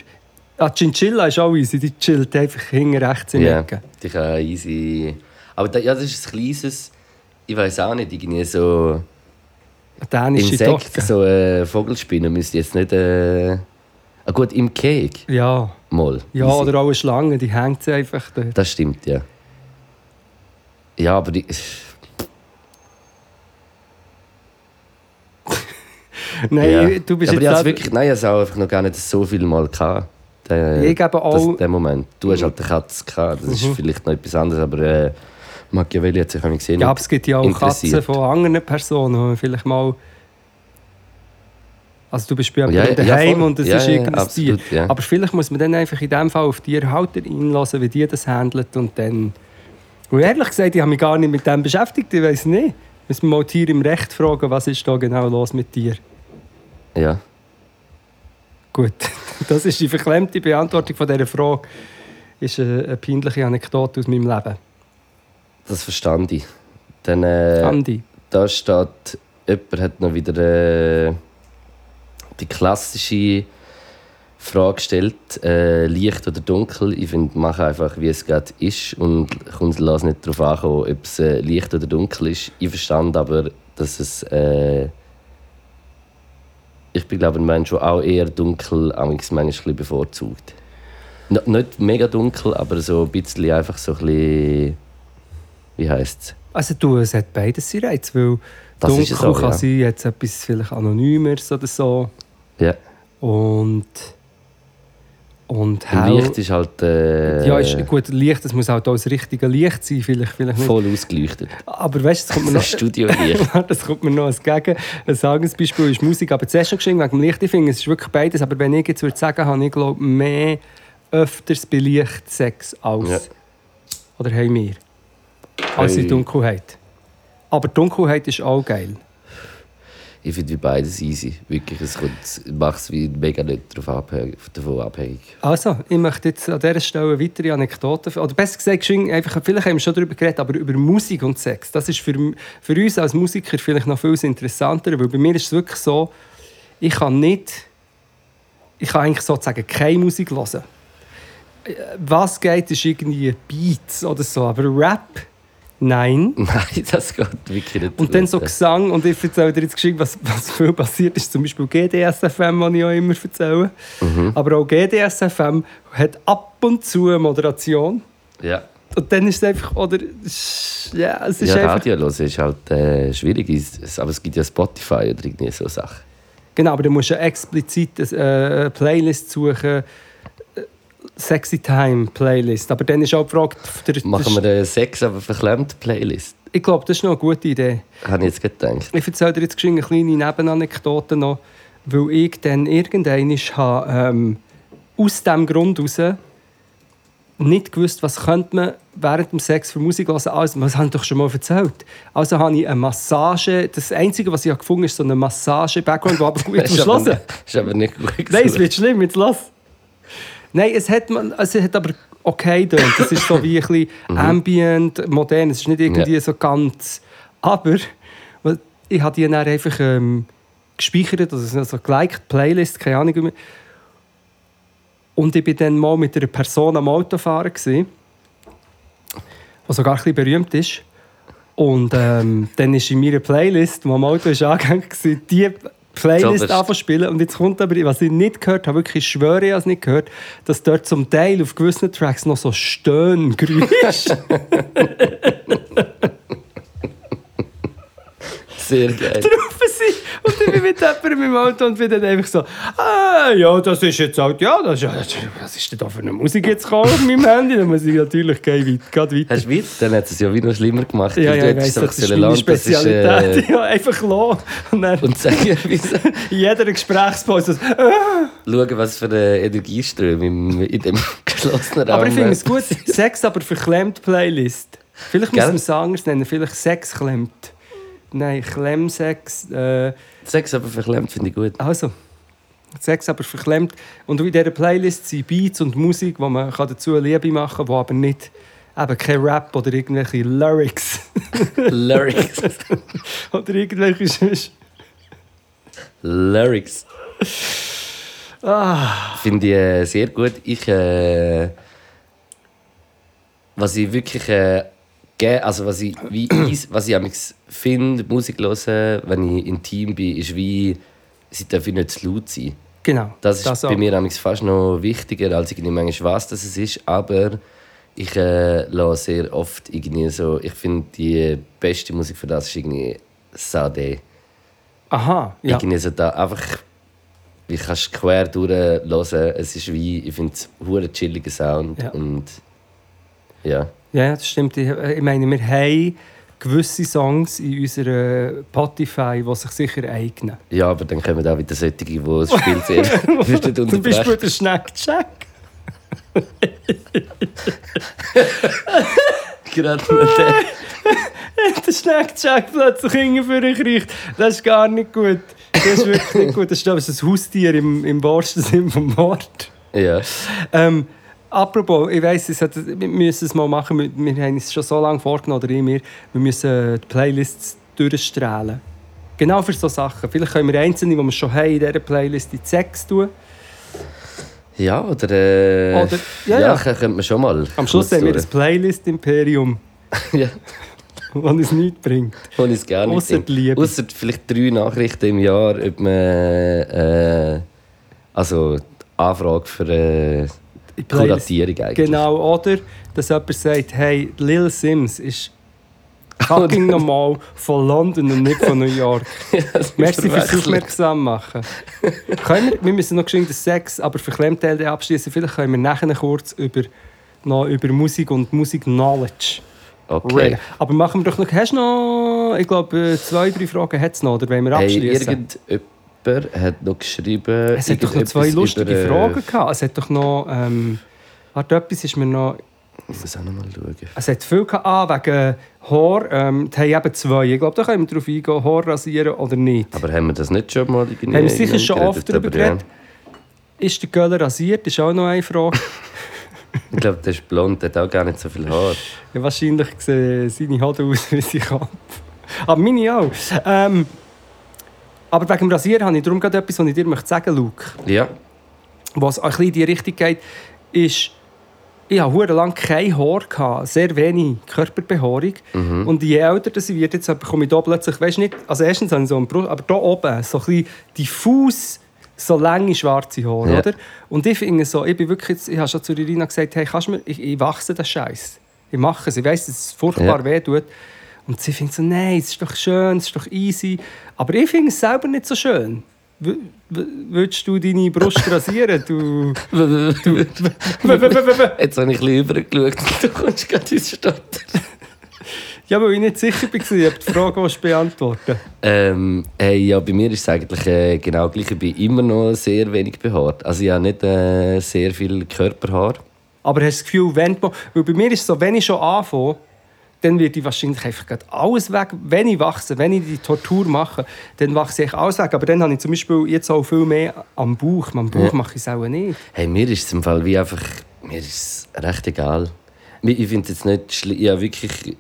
Ah, Chinchilla ist auch easy, die chillt einfach hinten rechts in Ja, Ecke. die kann easy. Aber da, ja, das ist ein kleines, ich weiß auch nicht, irgendwie so dänische Insekt, Dogge. so äh, Vogelspinne müsste jetzt nicht. Äh... Ah, gut, im Keg Ja, mal. ja easy. oder auch eine Schlange, die hängt sie einfach dort. Das stimmt, ja. Ja, aber die. <laughs> Nein, ja. du bist aber jetzt auch- wirklich, nein, ich habe einfach noch gar nicht so viel Mal gehabt. Der, Ich gebe auch- das, den Moment. Du hast halt eine Katze gehabt, das ist Mhm. vielleicht noch etwas anderes, aber äh, Machiavelli hat sich auch gesehen. Ja, aber es gibt ja auch Katzen von anderen Personen, die vielleicht mal... Also du bist bei Ja, jemandem ja, daheim voll. und es Ja, ist ja, irgendein Tier. ja. Aber vielleicht muss man dann einfach in dem Fall auf die Tierhalter einlassen, wie die das handeln und dann... Und ehrlich gesagt, ich habe mich gar nicht mit dem beschäftigt, ich weiß nicht. Müssen wir mal die Tiere im Recht fragen, was ist da genau los mit dir? Ja. Gut, <laughs> das ist die verklemmte Beantwortung von dieser Frage. Ist eine, eine peinliche Anekdote aus meinem Leben. Das verstand ich. Dann, äh, Andi. da steht, jemand hat noch wieder äh, die klassische Frage gestellt, äh, Licht oder dunkel. Ich finde, mach einfach, wie es gerade ist und kommt lass nicht darauf ankommen, ob es äh, Licht oder dunkel ist. Ich verstand aber, dass es... Äh, ich bin glaube ein Mensch, der auch eher dunkel manchmal bevorzugt. N nicht mega dunkel, aber so ein bisschen einfach so ein bisschen... Wie heisst es? Also du, es hat beides seinen Reiz, weil Das dunkel auch, kann ja. sein, jetzt etwas vielleicht Anonymeres oder so. Ja. Und, und hell... Licht ist halt äh, ja, ist gut, Licht, das muss halt auch das richtige Licht sein, vielleicht, vielleicht nicht. voll ausgeleuchtet. Aber weißt du, es kommt mir <laughs> Das noch... Studiolicht. <laughs> das kommt mir noch als Gegen. Ein Sagesbeispiel ist Musik, aber zuerst schon geschrieben wegen dem Licht. Ich finde, es ist wirklich beides. Aber wenn ich jetzt würde sagen, habe ich glaube mehr öfters bei Licht Sex als... Ja. Oder haben wir? Als in Hey. Dunkelheit. Aber Dunkelheit ist auch geil. Ich finde wie beides easy. Wirklich, es macht es wie mega nicht davon abhängig. Davon abhängig. Also, ich möchte jetzt an dieser Stelle weitere Anekdoten. Oder besser gesagt, einfach, vielleicht haben wir schon darüber geredet, aber über Musik und Sex. Das ist für, für uns als Musiker vielleicht noch viel interessanter, weil bei mir ist es wirklich so, ich kann nicht, ich kann eigentlich sozusagen keine Musik hören. Äh, Was geht, ist irgendwie Beats oder so, aber Rap, nein. <laughs> Nein, das geht wirklich nicht. Und dann so Gesang, und ich erzähle dir jetzt geschwind, was, was viel passiert ist, zum Beispiel GDSFM, was ich auch immer erzähle. Mhm. Aber auch GDSFM hat ab und zu eine Moderation. Ja, Und dann ist es einfach, oder, ja, es ist ja einfach... Radio hören ist halt äh, schwierig. Aber es gibt ja Spotify oder irgendwie so Sachen. Genau, aber du musst ja explizit eine äh, Playlist suchen, äh, Sexy Time Playlist. Aber dann ist auch die Frage, der, Machen wir eine Sex, aber verklemmt Playlist. ich glaube, das ist noch eine gute Idee. Habe ich jetzt gedacht. Ich erzähle dir jetzt eine kleine Nebenanekdote noch, weil ich dann irgendwann habe, ähm, aus diesem Grund heraus nicht gewusst, was könnte man während dem Sex für Musik hören. Also, was habe ich doch schon mal erzählt. Also habe ich eine Massage, das Einzige, was ich gefunden habe, ist so eine Massage-Background, die aber gut <laughs> Das ist. hören. ist aber nicht gut. Nein, es wird schlimm, jetzt lass. Nein, es hat, man, also es hat aber okay getönt. Es ist so wie ein bisschen ambient, modern. Es ist nicht irgendwie Ja. so ganz... Aber ich habe die dann einfach ähm, gespeichert, also so geliked, Playlist, keine Ahnung. Und ich war dann mal mit einer Person am Autofahren, die sogar ein bisschen berühmt ist. Und ähm, dann ist in meiner Playlist, die am Auto ist angehängt war, die Playlist anfangen spielen. Und jetzt kommt aber, was ich nicht gehört habe, wirklich ich schwöre, ich habe es nicht gehört, dass dort zum Teil auf gewissen Tracks noch so Stöhngeräusche <laughs> <laughs> Sehr geil. sind. Und ich bin mit jemandem im Auto und bin dann einfach so, ah, ja, das ist jetzt halt, ja, das ist, was ist denn da für eine Musik jetzt gekommen auf meinem Handy? Dann muss ich natürlich gehen, gerade weiter. Hast du weit? Dann hat es ja wie noch schlimmer gemacht. Ja, ja, ich weiss, das ist meine lassen, das ist, Spezialität. äh, <laughs> ja, einfach lassen. Und dann Und sagen, wieso? <laughs> in jeder Gesprächspause ah. schauen, was für eine Energieströme im, in dem <laughs> geschlossenen Raum Aber ich finde es gut, Sex aber verklemmt Playlist. Vielleicht Gell? müssen wir es anders nennen. Vielleicht Sex klemmt. Nein, Klemmsex. Äh, Sex aber verklemmt finde ich gut. also, Sex aber verklemmt. Und in dieser Playlist sind Beats und Musik, wo man dazu Liebe machen kann, wo aber nicht eben kein Rap oder irgendwelche Lyrics <laughs> Lyrics. <laughs> oder irgendwelche Lyrics. Ah, Finde ich äh, sehr gut. Ich, äh, was ich wirklich, äh, ge- also was ich, wie was ich finde, Musik hören, wenn ich intim bin, ist wie, sie dürfen nicht zu laut sein. genau. Das ist bei auch. mir fast noch wichtiger, als irgendwie manchmal was das es ist. Aber ich äh, lasse sehr oft irgendwie so, ich finde die beste Musik für das ist irgendwie Sade. Aha, ja. Irgendwie so da einfach, wie kannst du quer durchhören. Es ist wie, ich finde es ein chilliger Sound. Ja. Und ja. Ja, das stimmt. Ich, äh, ich meine, wir haben gewisse Songs in unserer Spotify, die sich sicher eignen. ja, aber dann kommen auch wieder solche, die das Spiel sehr <laughs> <laughs> würden Zum Beispiel der Snack Jack. <laughs> Gerade mit der. der Snack Jack plötzlich hinten kriegt. Das ist gar nicht gut. Das ist wirklich nicht gut. Das ist, glaube ich, ein Haustier im, im wahrsten Sinne vom Wort. Ja. Ähm, apropos, ich weiss, es hat- wir müssen es mal machen. Wir, wir haben es schon so lange vorgenommen, oder ich mir. Wir müssen die Playlists durchstrahlen. Genau für solche Sachen. Vielleicht können wir einzelne, die wir schon haben, in dieser Playlist in die Sex tun. Ja, oder. Äh, Oder- ja, ja. könnte man schon mal. Am Schluss haben wir das Playlist-Imperium, <laughs> ja, das uns nichts bringt. ich es gerne nicht Ausser. Liebe. Ausser vielleicht drei Nachrichten im Jahr, ob man. Äh, also, Anfrage für äh. Kuratierung eigentlich. Genau, oder dass jemand sagt, hey, Lil Sims ist fucking <laughs> normal von London und nicht von New York. <laughs> Merci fürs. Aufmerksam machen. können wir, wir müssen noch geschwind den Sex, aber für Klemmteile abschließen. Vielleicht können wir nachher kurz über, noch über Musik und Musik-Knowledge Okay. reden. Aber machen wir doch noch... Hast du noch... Ich glaube, zwei, drei Fragen hat es noch, oder wollen wir Hey, irgendjemand hat noch geschrieben. es hat doch noch zwei lustige über, äh, Fragen gehabt. Es hat doch noch... Ähm, warte, etwas ist mir noch... Ich muss auch noch mal schauen. Es hat viel gehabt, ah, wegen Haar. Ähm, die haben eben zwei. Ich glaube, da können wir drauf eingehen, Haar rasieren oder nicht. Aber haben wir das nicht schon mal irgendwie Haben wir sicher schon geredet? oft darüber Aber ja. geredet. Ist der Göller rasiert? ist auch noch eine Frage. <laughs> Ich glaube, der ist blond, der hat auch gar nicht so viel Haar. ja, wahrscheinlich sehen seine Hoden aus <laughs> wie sein Kopf. Aber meine auch. Ähm, aber wegen dem Rasieren habe ich darum gerade etwas, was ich dir möchte sagen Luke. Ja. Was ein bisschen in die Richtung geht, ist, ich habe hure lang kein Haar gehabt, sehr wenig Körperbehaarung. Mhm. Und je älter das ich werde, jetzt bekomme ich da plötzlich, weißt nicht, also erstens habe ich so einen Brust, aber da oben so ein bisschen diffus, so lange schwarze Haare, Ja. oder? Und ich finde so, ich bin wirklich, jetzt, ich habe schon zu Irina gesagt, hey, kannst du mir, ich, ich wachse den Scheiß. Ich mache es, ich weiss, dass es furchtbar Ja. weh tut. Und sie findet so, nein, es ist doch schön, es ist doch easy. Aber ich finde es selber nicht so schön. W Willst du deine Brust <laughs> rasieren? Du. Jetzt habe ich ein bisschen übergeschaut. <laughs> Du kommst gerade ins Stadt. Ja, weil ich nicht sicher war, ob die Frage willst beantworten Ähm, hey, ja, bei mir ist es eigentlich äh, genau gleich. Ich bin immer noch sehr wenig behaart. Also ich habe nicht äh, sehr viel Körperhaar. Aber hast du das Gefühl, wenn du, weil bei mir ist es so, wenn ich schon anfange, dann wird ich wahrscheinlich einfach alles weg. Wenn ich wachse, wenn ich die Tortur mache, dann wachse ich alles weg. Aber dann habe ich zum Beispiel jetzt auch viel mehr am Bauch. Am Bauch Ja. mache ich es auch nicht. Hey, mir ist es im Fall wie einfach... Mir ist es recht egal. Ich finde es jetzt nicht schlimm. Ja, wirklich...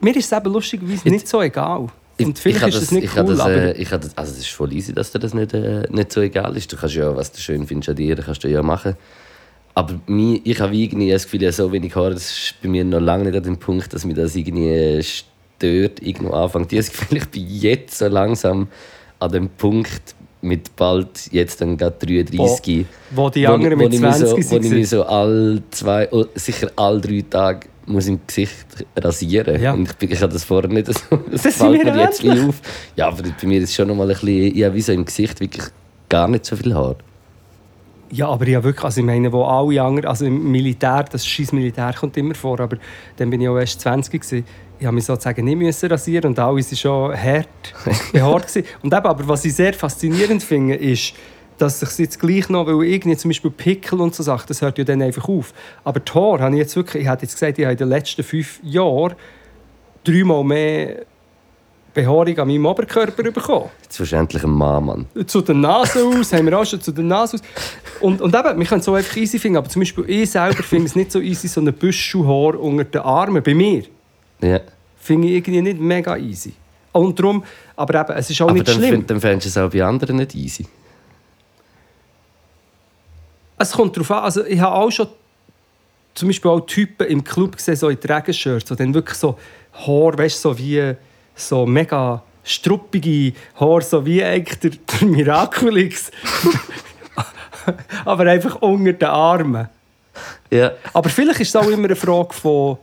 Mir ist es eben lustigerweise nicht so egal. Und ich vielleicht ist es das- nicht ich cool, das, aber... äh, ich das, also es ist voll easy, dass dir das nicht, äh, nicht so egal ist. Du kannst ja, was du schön findest an dir, kannst du ja machen. Aber ich habe irgendwie das Gefühl, ich habe so wenig Haare, das ist bei mir noch lange nicht an dem Punkt, dass mich das irgendwie äh, stört, irgendwo anfängt. Ich habe das Gefühl, ich bin jetzt so langsam an dem Punkt mit bald, jetzt dann gerade 33, wo die wo, anderen wo, mit ich mich 20 so, wo ich mich so all zwei, oh, sicher all drei Tage muss im Gesicht rasieren. Ja. Und ich, bin- ich habe das vorher nicht so. <laughs> Das, Das sind fällt mir jetzt auf. Ja, aber bei mir ist es schon noch mal ein bisschen, ja, wie so im Gesicht wirklich gar nicht so viel Haar. Ja, aber ja wirklich, also ich meine, wo alle anderen, also im Militär, das scheiß Militär kommt immer vor, aber dann bin ich auch erst 20 gewesen. Ich habe mich sozusagen nicht müssen rasieren und alle waren schon hart <laughs> behaart gewesen. Und eben, aber was ich sehr faszinierend finde, ist, dass sich jetzt gleich noch, weil irgendwie zum Beispiel Pickel und so Sachen, das hört ja dann einfach auf. Aber Haare habe ich jetzt wirklich, ich hätte jetzt gesagt, ich habe in den letzten fünf Jahren dreimal mehr Behaarung an meinem Oberkörper bekommen. Endlich ein Mann, Mann. Zu der Nase aus, haben wir auch schon zu der Nase aus. Und, und eben, wir können es so einfach easy finden, aber zum Beispiel ich selber finde es nicht so easy, so ein Büschelhaar unter den Armen, bei mir, Ja. finde ich irgendwie nicht mega easy. Und darum, aber eben, es ist auch Aber nicht dann, schlimm. find- dann fändest du es auch bei anderen nicht easy. Es kommt darauf an, also ich habe auch schon zum Beispiel auch Typen im Club gesehen, so in Regenshirts, so dann wirklich so Haar, weißt du, so wie so mega struppige Haar, so wie eigentlich der, der Miraculix. <laughs> Aber einfach unter den Armen. Ja. Aber vielleicht ist es auch immer eine Frage von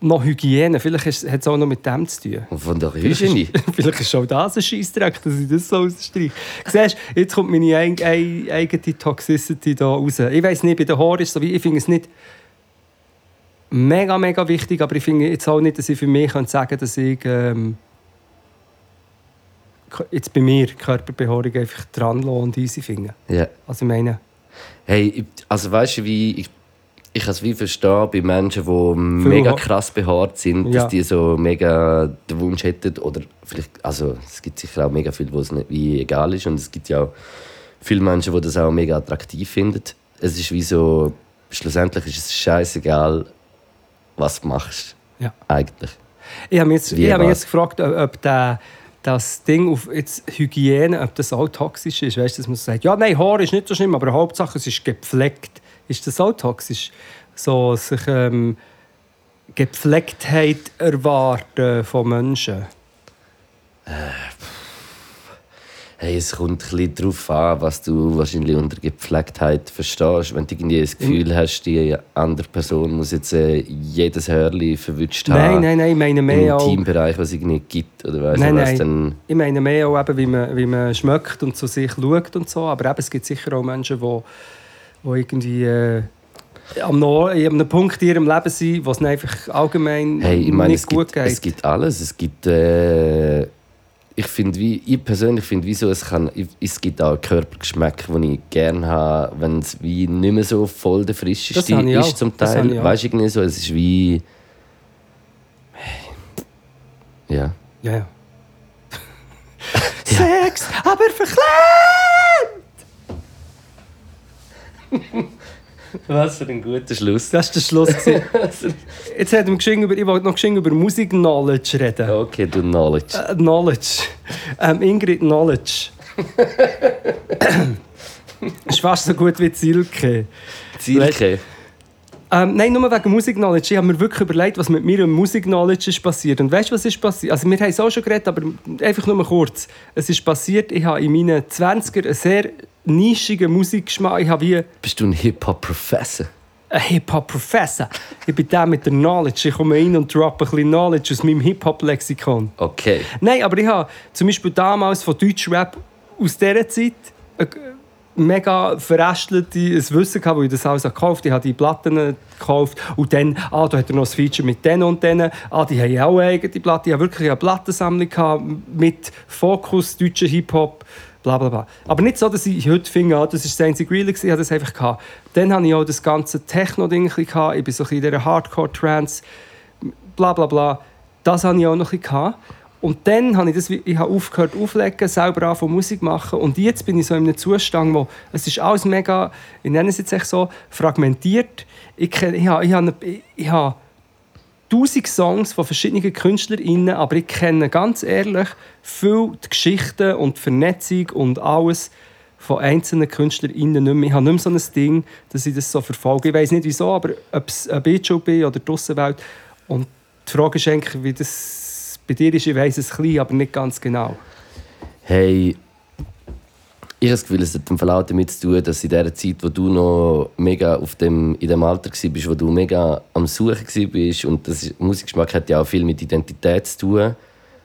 noch Hygiene. Vielleicht hat es auch noch mit dem zu tun. Und von der Hygiene. <laughs> vielleicht ist auch das ein Scheissdreck, dass ich das so ausstreiche. Siehst du, jetzt kommt meine eig- eig- eigene Toxicity da raus. Ich weiß nicht, bei den Haaren ist es so, wie ich finde es nicht mega, mega wichtig, aber ich finde jetzt auch nicht, dass ich für mich könnte sagen dass ich ähm, jetzt bei mir Körperbehaarung einfach dran und easy finde. Ja. Also ich meine, Hey, also weißt du, wie ich, ich kann es wie verstehen bei Menschen, die mega krass behaart sind, Ja. dass die so mega den Wunsch hätten oder vielleicht, also es gibt sicher auch mega viele, wo es nicht wie egal ist und es gibt ja auch viele Menschen, die das auch mega attraktiv finden. Es ist wie so, schlussendlich ist es scheißegal, was du machst. Ja. Eigentlich. Ich habe mich jetzt, Wie ich habe mich jetzt gefragt, ob, der, das Ding auf jetzt Hygiene, ob das auch toxisch ist. Weißt du, dass man sagt, ja, nein, Haar ist nicht so schlimm, aber Hauptsache es ist gepflegt. Ist das auch toxisch? So sich ähm, Gepflegtheit erwarten von Menschen. Hey, es kommt ein bisschen darauf an, was du wahrscheinlich unter Gepflegtheit verstehst. Wenn du irgendwie das Gefühl hast, die andere Person muss jetzt äh, jedes Hörli verwünscht Nein, haben. nein, nein, ich meine Im mehr auch, Teambereich, was es irgendwie gibt. Oder weiss Nein, ich was, nein. dann ich meine mehr auch eben, wie man, wie man schmeckt und zu sich schaut und so. Aber eben, es gibt sicher auch Menschen, die, die irgendwie äh, am einem Punkt in ihrem Leben sind, wo es ihnen einfach allgemein Hey, ich meine, nicht es gut gibt, geht. es gibt alles. Es gibt, äh, ich finde, wie ich persönlich finde, wieso es kann, es gibt auch Körpergeschmäcker, die ich gerne habe, wenn es wie nicht mehr so voll der frische Das Stil habe ich auch. ist zum Das habe ich Teil. Weißt du irgendwie so, es ist wie, ja. Ja, ja. <laughs> Sex, aber verklemmt! <laughs> Was für ein guter Schluss. Das war der Schluss. <laughs> Jetzt man geschwind über, ich wollte noch über Musik-Knowledge reden. Okay, du Knowledge. Äh, Knowledge. Ähm, Ingrid Knowledge. <laughs> ist fast so gut wie Silke. Zielke. Ähm, nein, nur wegen Musik-Knowledge. Ich habe mir wirklich überlegt, was mit mir und Musik-Knowledge ist passiert. Und weißt du, was ist passiert? Also, wir haben es auch schon geredet, aber einfach nur mal kurz. Es ist passiert, ich habe in meinen 20er einen sehr nischigen Musikgeschmack. Ich habe wie Bist du ein Hip-Hop-Professor? ein Hip-Hop-Professor. Ich bin der mit der Knowledge. Ich komme rein und droppe ein bisschen Knowledge aus meinem Hip-Hop-Lexikon. Okay. Nein, aber ich habe zum Beispiel damals von Deutschrap aus dieser Zeit mega verästeltes Wissen gehabt, wo ich das alles gekauft habe. Ich habe die Platten gekauft und dann, ah, da hat er noch ein Feature mit denen und denen. Ah, die haben auch eine eigene Platte. Ich habe wirklich eine Plattensammlung gehabt mit Fokus, deutscher Hip-Hop, bla bla bla. Aber nicht so, dass ich heute finde, ah, das ist das einzige Real, ich habe das einfach gehabt. Dann hatte ich auch das ganze Techno-Ding. Ich bin so ein bisschen in dieser Hardcore-Trance, bla bla bla. Das hatte ich auch noch ein bisschen. gehabt. Und dann habe ich, das, ich habe aufgehört auflegen, selber anfangen Musik machen. Und jetzt bin ich so in einem Zustand, wo es ist alles mega, ich nenne es jetzt echt so, fragmentiert. Ich, ich, habe, ich, habe, ich, habe tausend Songs von verschiedenen KünstlerInnen, aber ich kenne ganz ehrlich viel die Geschichten und die Vernetzung und alles von einzelnen KünstlerInnen nicht mehr. Ich habe nicht mehr so ein Ding, dass ich das so verfolge. Ich weiß nicht wieso, aber ob es ein Beach bin oder die Aussenwelt. Und die Frage ist eigentlich, wie das bei dir ist, ich weiß es ein bisschen, aber nicht ganz genau. Hey, ich habe das Gefühl, es hat im auch damit zu tun, dass in der Zeit, wo du noch mega auf dem, in dem Alter warst, wo du mega am Suchen warst und das ist- Musikgeschmack hat ja auch viel mit Identität zu tun,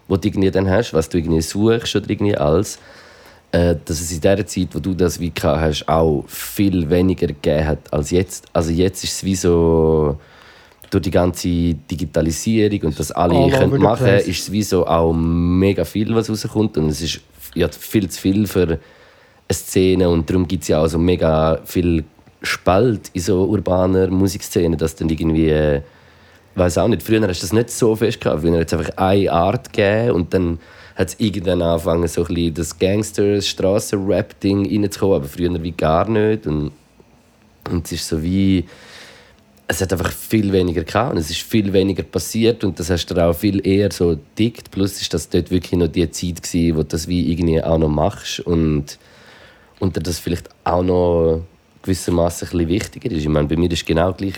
wo du irgendwie dann hast, was du irgendwie suchst oder irgendwie alles, äh, dass es in der Zeit, wo du das wie hast, auch viel weniger gegeben hat als jetzt. Also jetzt ist es wie so durch die ganze Digitalisierung und das alle All over können machen, place. ist es wie so auch mega viel, was rauskommt und es ist ja, viel zu viel für Szene und darum gibt es ja auch so mega viel Spalt in so urbaner Musikszene, dass dann irgendwie äh, weiß auch nicht, früher hast du das nicht so fest gehabt. Früher hat es einfach eine Art gegeben und dann hat es irgendwann angefangen, so ein bisschen das Gangster, Straßenrap-Ding reinzukommen, aber früher wie gar nicht. Und, und es ist so wie. Es hat einfach viel weniger gehabt und es ist viel weniger passiert und das hast du auch viel eher so dickt. Plus ist das dort wirklich noch die Zeit gewesen, wo du das wie irgendwie auch noch machst und, und das vielleicht auch noch gewissermaßen ein bisschen wichtiger ist. Ich meine, bei mir ist genau gleich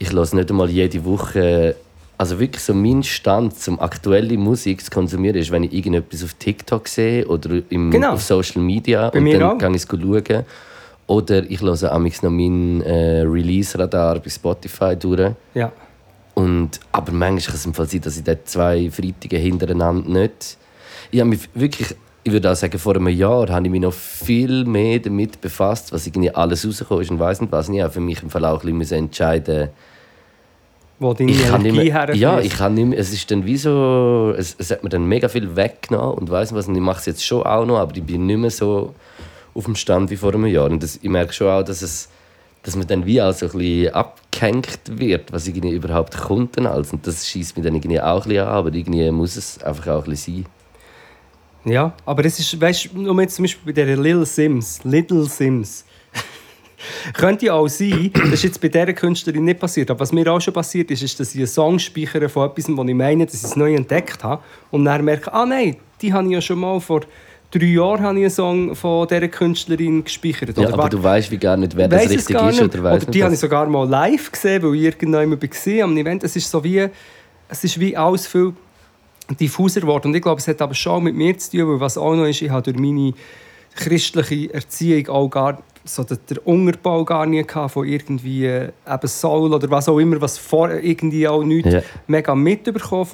ich höre nicht einmal jede Woche. Also wirklich so mein Stand, zum aktuelle Musik zu konsumieren, ist, wenn ich irgendetwas auf TikTok sehe oder im, Genau. auf Social Media Bei und mir dann auch. gehe ich es schauen. Oder ich höre amigs noch meinen äh, Release-Radar bei Spotify durch. Ja. Und, aber manchmal kann es im Fall sein, dass ich dort zwei Freitage hintereinander nicht. Ich habe mich wirklich, ich würde auch sagen, vor einem Jahr habe ich mich noch viel mehr damit befasst, was irgendwie alles rausgekommen ist und weiss nicht was. Ich habe für mich im Fall auch ein bisschen entscheiden Wo deine ich Energie mehr, ja, ich kann nicht mehr, es ist dann wie so, es, es hat mir dann mega viel weggenommen und weiss nicht was, und ich mache es jetzt schon auch noch, aber ich bin nicht mehr so auf dem Stand wie vor einem Jahr. Und das, ich merke schon auch, dass es dass man dann wie auch so ein abgehängt wird, was irgendwie überhaupt kommt dann. Und das schießt mich dann irgendwie auch ein bisschen an, aber irgendwie muss es einfach auch ein bisschen sein. Ja, aber es ist, weißt du, um jetzt zum Beispiel bei der Little Sims, Little Sims, <laughs> könnte ja auch sein, das ist jetzt bei dieser Künstlerin nicht passiert, aber was mir auch schon passiert ist, ist, dass ich einen Song speichere von etwas, wo ich meine, dass ich es neu entdeckt habe und dann merke, ah nein, die habe ich ja schon mal vor drei Jahren habe ich einen Song von dieser Künstlerin gespeichert. Ja, aber warte, du weißt wie gar nicht, wer das richtig ist nicht. oder Oder die habe ich nicht. sogar mal live gesehen, weil ich irgendjemand war am Event. Es ist so wie, es ist wie alles viel diffuser geworden. Und ich glaube, es hat aber schon mit mir zu tun, weil was auch noch ist, ich habe durch meine christliche Erziehung auch gar so den den Unterbau gar nie gehabt von irgendwie äh, eben Soul oder was auch immer, was vor irgendwie auch nichts Ja. mega mitbekommen.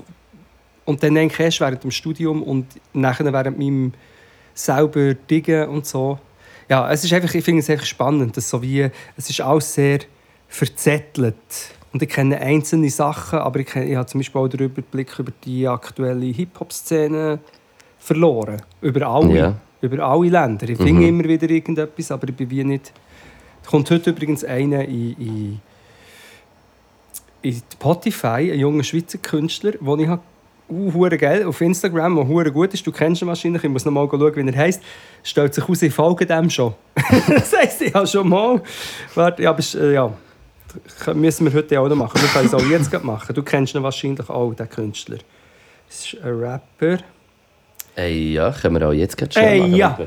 Und dann denke ich erst während dem Studium und nachher während meinem selber Dingen und so. Ja, es ist einfach, ich finde es einfach spannend, dass so wie, es ist alles sehr verzettelt. Und ich kenne einzelne Sachen, aber ich, kenne, ich habe zum Beispiel auch den Überblick über die aktuelle Hip-Hop-Szene verloren. Über alle. Ja. Über alle Länder. Ich finde immer wieder irgendetwas, aber ich bin wie nicht... Es kommt heute übrigens einer in, in, in Spotify, ein junger Schweizer Künstler, den ich habe uh, geil auf Instagram, der hure gut ist. Du kennst ihn wahrscheinlich. Ich muss noch mal schauen, wie er heißt. Stellt sich aus, ich folge dem schon. <laughs> das heisst, ich habe schon mal. Warte, ja, aber äh, ja. Das müssen wir heute auch noch machen. Wir können es auch jetzt gerade machen. Du kennst ihn wahrscheinlich auch, den Künstler. Das ist ein Rapper. Ey, ja, können wir auch jetzt gerade schnell Ey, machen. ja.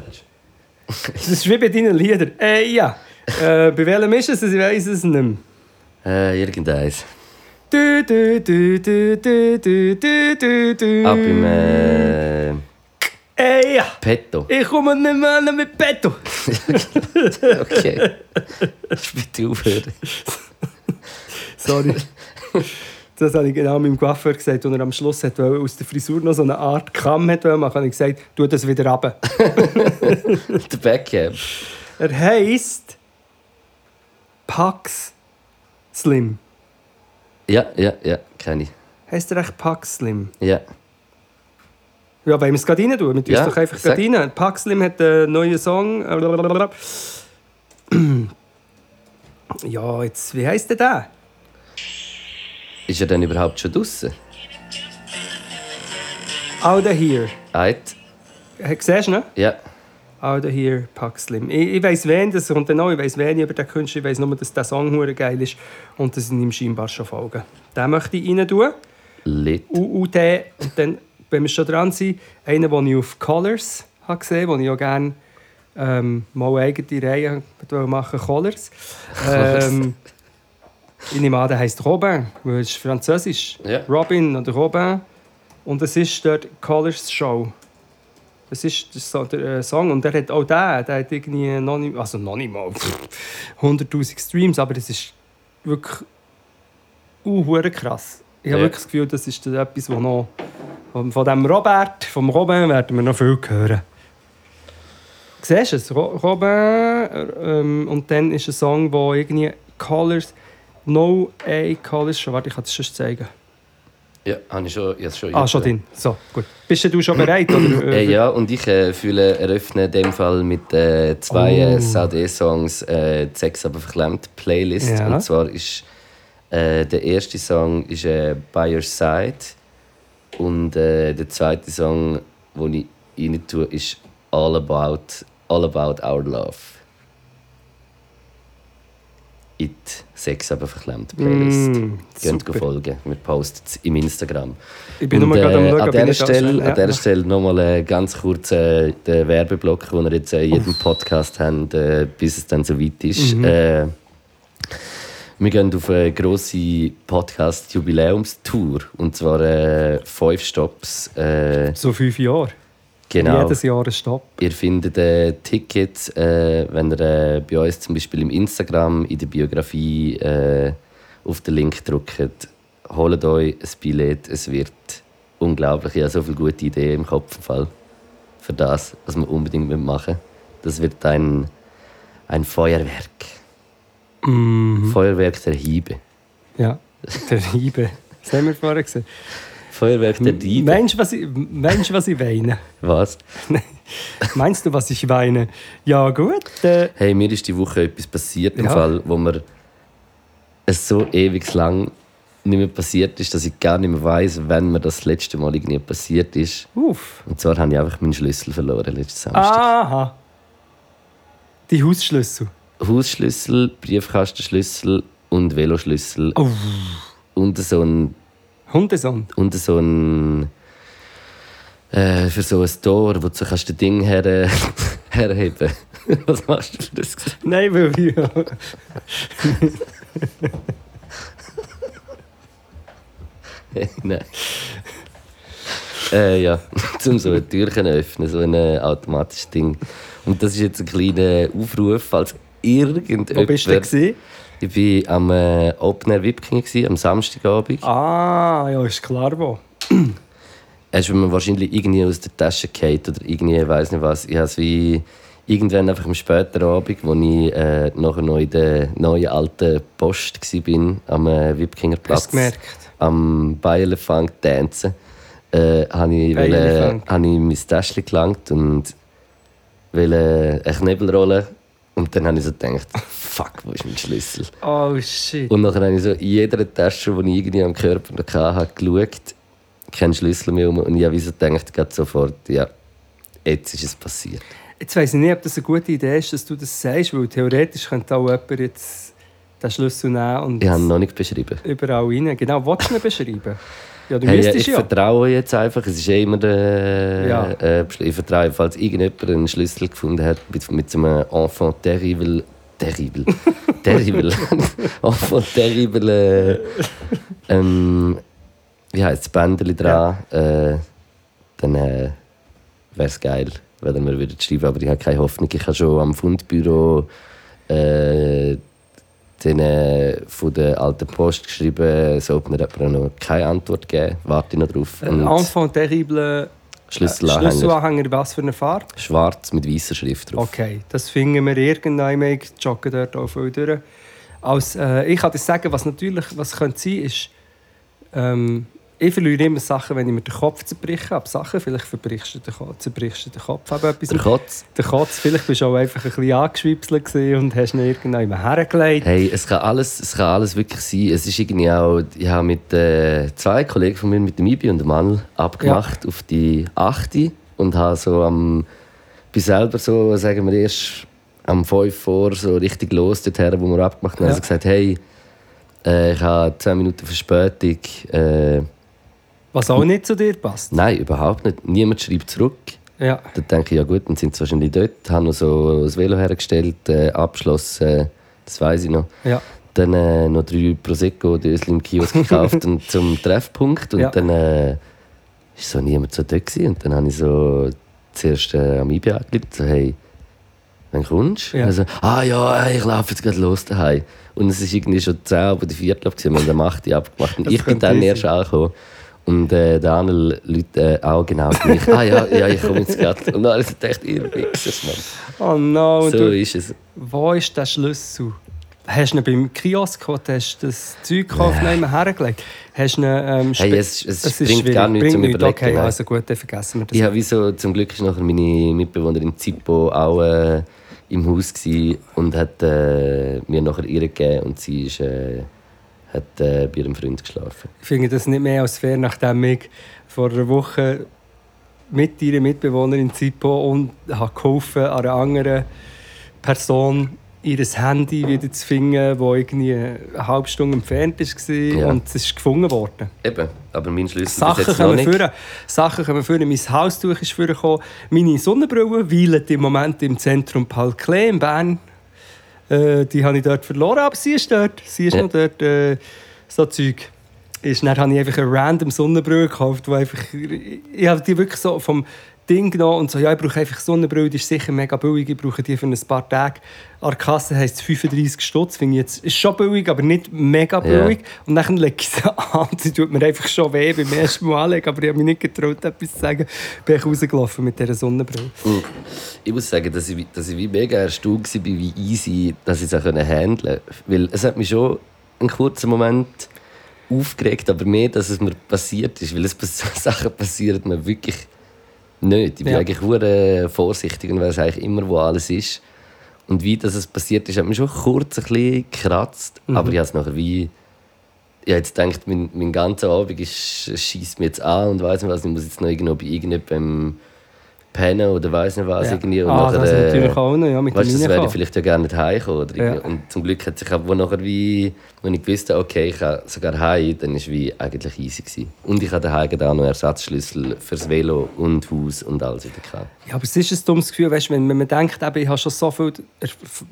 <laughs> Das ist wie bei deinen Liedern. Ey, ja. Äh, bei welchem ist es? Ich weiß es nicht mehr. Äh, irgendeins. Du, du, du, du, du, du, du, du, du. Ab im äh, Ey, ja. Petto. Ich komme nicht mehr mit Petto. <laughs> Okay. <laughs> Bitte aufhören. Sorry. Das habe ich genau meinem Coiffeur gesagt, und er am Schluss hat wollte aus der Frisur noch so eine Art Kamm hat machen. habe ich gesagt, tu das wieder runter. <laughs> Der Backhand. Er heisst Pax Slim. Ja, ja, ja, kenne ich. Heißt er echt Pax Slim? Ja. Ja, wollen wir es gerade rein tun? Wir tun Ja, es doch einfach gerade rein. Pax Slim hat einen neuen Song. <clears throat> Ja, jetzt, wie heisst der da? Ist er denn überhaupt schon draußen? Out of Here. Eit? Äh, Siehst du ihn? Ja. Of Here, Pax Slim. Ich, ich weiss wen, das kommt dann auch, ich weiss wenig über den Künstler, ich weiss nur, dass der Song hure geil ist und dass ich ihm scheinbar schon folgen. Den möchte ich rein tun. Lit. Und dann, wenn wir schon dran sind, einen, den ich auf Colors habe gesehen habe, den ich auch gerne ähm, mal eigene Reihe machen Colors. Ähm, ich nehme an, der heisst Robin, weil es ist französisch. Ja. Robin oder Robin. Und es ist dort Colors Show. Das ist, das ist so der äh, Song. Und der hat auch den, der hat irgendwie noch nicht, also noch nicht mal pff, 100'000 Streams, aber das ist wirklich uh, krass. Ich habe Ja. wirklich das Gefühl, das ist etwas, was noch... Von von dem Robert, vom Robin werden wir noch viel hören. Siehst du es? Ro Robin, äh, ähm, und dann ist ein Song, wo irgendwie Colors... No A Colors... Warte, ich kann es schon zeigen. Ja, habe ich schon, es schon Ah, schon drin. So, gut. Bist du schon bereit? Oder, <clears throat> Äh, ja, und ich äh, fühle, eröffne in dem Fall mit äh, zwei Oh. äh, SAD-Songs äh, die «Sex aber verklemmt» Playlist. Ja. Und zwar ist äh, der erste Song ist, äh, «By Your Side» und äh, der zweite Song, den ich rein tue, ist «All About, All About Our Love». It «Sex aber verklemmt» Playlist. Mm, super. folgen. Wir posten es im Instagram. Ich bin Und, nur gerade am äh, Schauen, an dieser Stelle, schnell- an dieser ja. Stelle nochmal äh, ganz kurz äh, den Werbeblock, den wir jetzt äh, in jedem Podcast haben, äh, bis es dann so weit ist. Mhm. Äh, wir gehen auf eine grosse Podcast-Jubiläumstour. Und zwar äh, fünf Stops. Äh, So fünf Jahre. Genau. Jedes Jahr ein Stopp. Ihr findet äh, Tickets, äh, wenn ihr äh, bei uns zum Beispiel im Instagram in der Biografie äh, auf den Link drückt. Holt euch ein Billett. Es wird unglaublich. Ich habe so viele gute Ideen im Kopf im Fall für das, was wir unbedingt machen müssen. Das wird ein, ein Feuerwerk. Mhm. Feuerwerk der Hiebe. Ja, der Hiebe. Das haben wir vorher gesehen. Feuerwerk der Diebe. Meinst du, was ich, meinst, was ich weine? <laughs> Was? <laughs> Meinst du, was ich weine? Ja, gut. Äh, Hey, mir ist die Woche etwas passiert, im Ja. Fall, wo mir es so ewig lang nicht mehr passiert ist, dass ich gar nicht mehr weiß, wann mir das, letzte Mal irgendwie passiert ist. uff. Und zwar habe ich einfach meinen Schlüssel verloren letzten Samstag. Aha. Die Hausschlüssel. Hausschlüssel, Briefkastenschlüssel und Veloschlüssel Oh. und so ein Hundesand. und so ein äh, für so ein Tor, wo du kannst das Ding her, <laughs> herheben. Was machst du für das? Nein, weil ich... Nein. äh, ja, zum <laughs> so eine Türchen öffnen, so ein äh, automatisches Ding. Und das ist jetzt ein kleiner Aufruf, falls irgendjemand... Wo bist du denn? Ich war am äh, Open Air Wipking gewesen, am Samstagabend. Ah, ja, ist klar wo. <clears throat> Er ist mir wahrscheinlich irgendwie aus der Tasche gefallen oder irgendwie, ich weiß nicht was. Ich habe es wie irgendwann einfach am späteren Abend, wo ich äh, nachher noch in der neuen alten Post war, am äh, Wipkinger Hast Platz, du gemerkt? am Bayerlefunk tanzen, äh, habe ich, Bayerlefunk. habe ich mein Täschchen gelangt und wollte eine Knebelrolle. Und dann habe ich so gedacht, fuck, wo ist mein Schlüssel? Oh, shit. Und nachher habe ich so in jeder Tasche, die ich irgendwie am Körper noch hatte, geschaut, keinen Schlüssel mehr um. Und ich habe so gedacht, gerade sofort, ja, jetzt ist es passiert. Jetzt weiss ich nicht, ob das eine gute Idee ist, dass du das sagst, weil theoretisch könnte auch jemand jetzt den Schlüssel nehmen und Ich habe ihn noch nicht beschrieben. überall rein. Genau, willst du ihn beschreiben? <laughs> Ja, du Hey, ja, ich ja. vertraue jetzt einfach, es ist immer der. Ja. Äh, ich vertraue, falls irgendjemand einen Schlüssel gefunden hat mit, mit so einem Enfant terrible. Terrible. <laughs> terrible. Enfant terrible. Äh, ähm, wie heißt das Bändeli dran? Äh, dann äh, wäre es geil, wenn er mir würde schreiben Aber ich habe keine Hoffnung. Ich habe schon am Fundbüro äh, den, äh, von der alten Post geschrieben, es hat mir jemand noch keine Antwort gegeben. Warte noch drauf. Ein Enfant terrible Schlüsselanhänger. Schlüsselanhänger, in was für eine Farbe? Schwarz mit weißer Schrift drauf. Okay, das finden wir irgendwann. Ich jogge dort auch viel durch. Als, äh, ich kann dir sagen, was natürlich was könnte sein ist, ähm, ich verliere immer Sachen, wenn ich mir den Kopf zerbreche. Aber Sachen, vielleicht verbrichst du den Kopf, zerbrichst du den Kopf. Aber etwas Der Kotz. der Kotz, vielleicht bist du auch einfach ein bisschen angeschwipselt und hast ihn irgendwann hergelegt. Hey, es kann, alles, es kann alles wirklich sein. Es ist irgendwie auch, ich habe mit äh, zwei Kollegen von mir, mit dem Ibi und dem Mann, abgemacht auf die 8. und habe so am, bin selber so, sagen wir erst am 5 vor so richtig los dorthin, wo wir abgemacht haben. Ja. Also gesagt, hey, äh, ich habe 10 Minuten Verspätung. Äh, Was auch nicht zu dir passt. nein, überhaupt nicht. Niemand schreibt zurück. Ja. Dann denke ich, ja gut, dann sind sie wahrscheinlich dort. Haben noch so das Velo hergestellt, äh, Abschloss, äh, das weiß ich noch. Ja. Dann äh, noch drei Prosecco Dösli im Kiosk <laughs> gekauft und zum Treffpunkt. Und Ja. dann äh, ist so niemand so dort gewesen. Und dann habe ich so zuerst äh, am IBA angerufen, so hey, kommst du? Ja. Also, ah ja, ich laufe jetzt gerade los daheim. Und es war irgendwie schon 10 oder die Viertel, gewesen, wir haben am 8 Uhr abgemacht. Und ich bin dann easy. erst angekommen. Und äh, der andere Leute äh, auch genau gleich. ah ja, ja, ich komme jetzt gerade. Und ich gedacht, ihr Wichsers, Mann. Oh no. So du, ist es. wo ist der Schlüssel? Hast du ihn beim Kiosk, wo du hast das Zeug gekauft, Nee. yeah. hergelegt? Hast du ihn, ähm, Hey, es, es, Es bringt gar schwierig. nichts Bringt zum nichts. Überlegen. Okay, nein. also gut, dann vergessen wir das. Ich habe wieso, zum Glück ist nachher meine Mitbewohnerin Zippo auch äh, im Haus und hat äh, mir nachher ihr gegeben und sie ist, äh, hat äh, bei ihrem Freund geschlafen. Ich finde das nicht mehr als fair, nachdem ich vor einer Woche mit ihrer Mitbewohnerin Zippo und habe geholfen, an einer anderen Person ihr Handy wieder zu finden, das irgendwie eine halbe Stunde entfernt war Ja. und es ist gefunden worden. Eben, aber mein Schlüssel Sachen bis jetzt noch nicht. führen. Sachen kommen führen. Mein Haustuch ist vorgekommen. Meine Sonnenbrille weilt im Moment im Zentrum Paul Klee in Bern. Äh, die habe ich dort verloren, aber sie ist dort. Sie ist Ja. noch dort. Äh, so Zeug. Ist, dann habe ich einfach eine random Sonnenbrille gekauft, wo einfach, ich habe die wirklich so vom Ding genommen und so, ja, ich brauche einfach Sonnenbrille, die ist sicher mega billig, ich brauche die für ein paar Tage. An der Kasse heisst es 35 Stutz, finde ich jetzt, ist schon billig, aber nicht mega Ja. billig. Und dann lege ich sie <laughs> an sie tut mir einfach schon weh beim ersten Mal anlegen, aber ich habe mich nicht getraut, etwas zu sagen. Bin ich rausgelaufen mit dieser Sonnenbrille. Und Ich muss sagen, dass ich, dass ich wie mega erstaunt war, wie easy dass ich es handeln konnte. Weil es hat mich schon einen kurzen Moment aufgeregt, aber mehr, dass es mir passiert ist. Weil es <laughs> Sachen passieren mir wirklich nicht. Ich bin Ja. eigentlich hure vorsichtig und weiß eigentlich immer, wo alles ist. Und wie das es passiert ist, hat mich schon kurz ein bisschen gekratzt. Mhm. Aber ich habe es nachher wie... Ich habe jetzt gedacht, mein, mein ganzer Abend schießt mir jetzt an und weiß nicht was. Ich muss jetzt noch irgendwo bei irgendjemandem pennen oder weiß nicht was. Ja. Irgendwie. Und ah, nachher, das äh, natürlich auch noch, ja, mit Weißt das wäre ich vielleicht ja gerne nicht heimgekommen. Ja. Und zum Glück hat sich auch, wo nachher wie, wenn ich gewusst habe, okay, ich kann sogar heim, dann war wie eigentlich easy. Gewesen. Und ich hatte daheim auch noch Ersatzschlüssel fürs Velo und Haus und alles wieder gehabt. Ja, aber es ist ein dummes Gefühl, weißt, wenn, wenn man denkt, eben, ich habe schon so viel,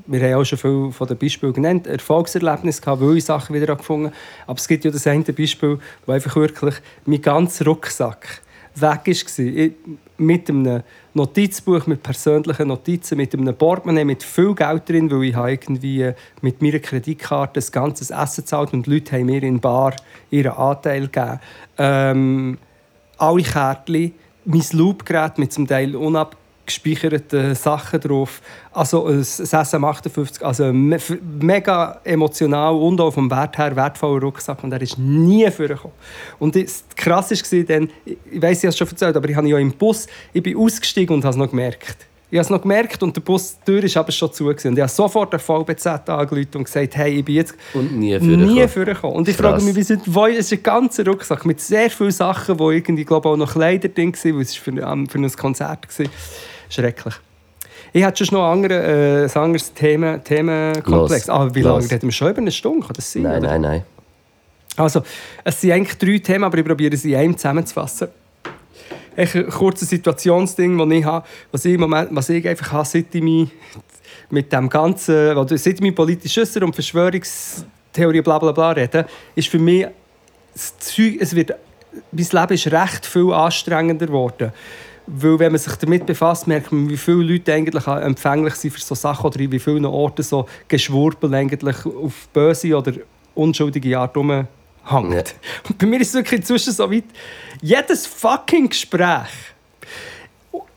wir haben auch schon viel von den Beispielen genannt, Erfolgserlebnisse gehabt, weil ich Sachen wieder gefunden. Aber es gibt ja das eine Beispiel, wo einfach wirklich mein ganzer Rucksack weg war. Ich, mit einem Notizbuch, mit persönlichen Notizen, mit einem Portemonnaie, mit viel Geld drin, weil ich irgendwie mit meiner Kreditkarte das ganze Essen gezahlt und die Leute haben mir in Bar ihren Anteil gegeben. Ähm, alle Kärtchen, mein Loopgerät mit zum Teil unabgespeicherten Sachen drauf, also ein SM58, also me mega emotional und auch vom Wert her wertvoller Rucksack und er ist nie vorgekommen. Und das krass war dann, ich weiss, ich habe es schon erzählt, aber ich habe ja im Bus, ich bin ausgestiegen und habe es noch gemerkt. Ich habe es noch gemerkt und der Bus, die Tür ist aber schon zu. gewesen. Und ich habe sofort der VBZ angerufen und gesagt, hey, ich bin jetzt Und nie vorgekommen. Und ich Krass. frage mich, wie sind, wo, es ist ein ganzer Rucksack mit sehr vielen Sachen, wo irgendwie, glaube auch noch Kleider drin waren, weil es für, ähm, für ein Konzert war. Schrecklich. Ich hatte schon noch andere, äh, ein anderes Thema, Themenkomplex. Los, Ah, wie lange? Reden wir schon über eine Stunde? Kann das sein? Nein, oder? nein, nein. Also, es sind eigentlich drei Themen, aber ich probiere sie in einem zusammenzufassen. Ein kurzes Situationsding, das ich habe, was ich, im Moment, was ich einfach habe, seit ich mich mit dem ganzen, oder seit ich mich politisch äußere und Verschwörungstheorie bla bla bla rede, ist für mich, das Zeug, es wird, mein Leben ist recht viel anstrengender geworden. Weil wenn man sich damit befasst, merkt man, wie viele Leute eigentlich empfänglich sind für so Sachen oder wie vielen Orten so Geschwurbel eigentlich auf böse oder unschuldige Art rumhängt. Ja. Und <laughs> bei mir ist es wirklich inzwischen so weit, jedes fucking Gespräch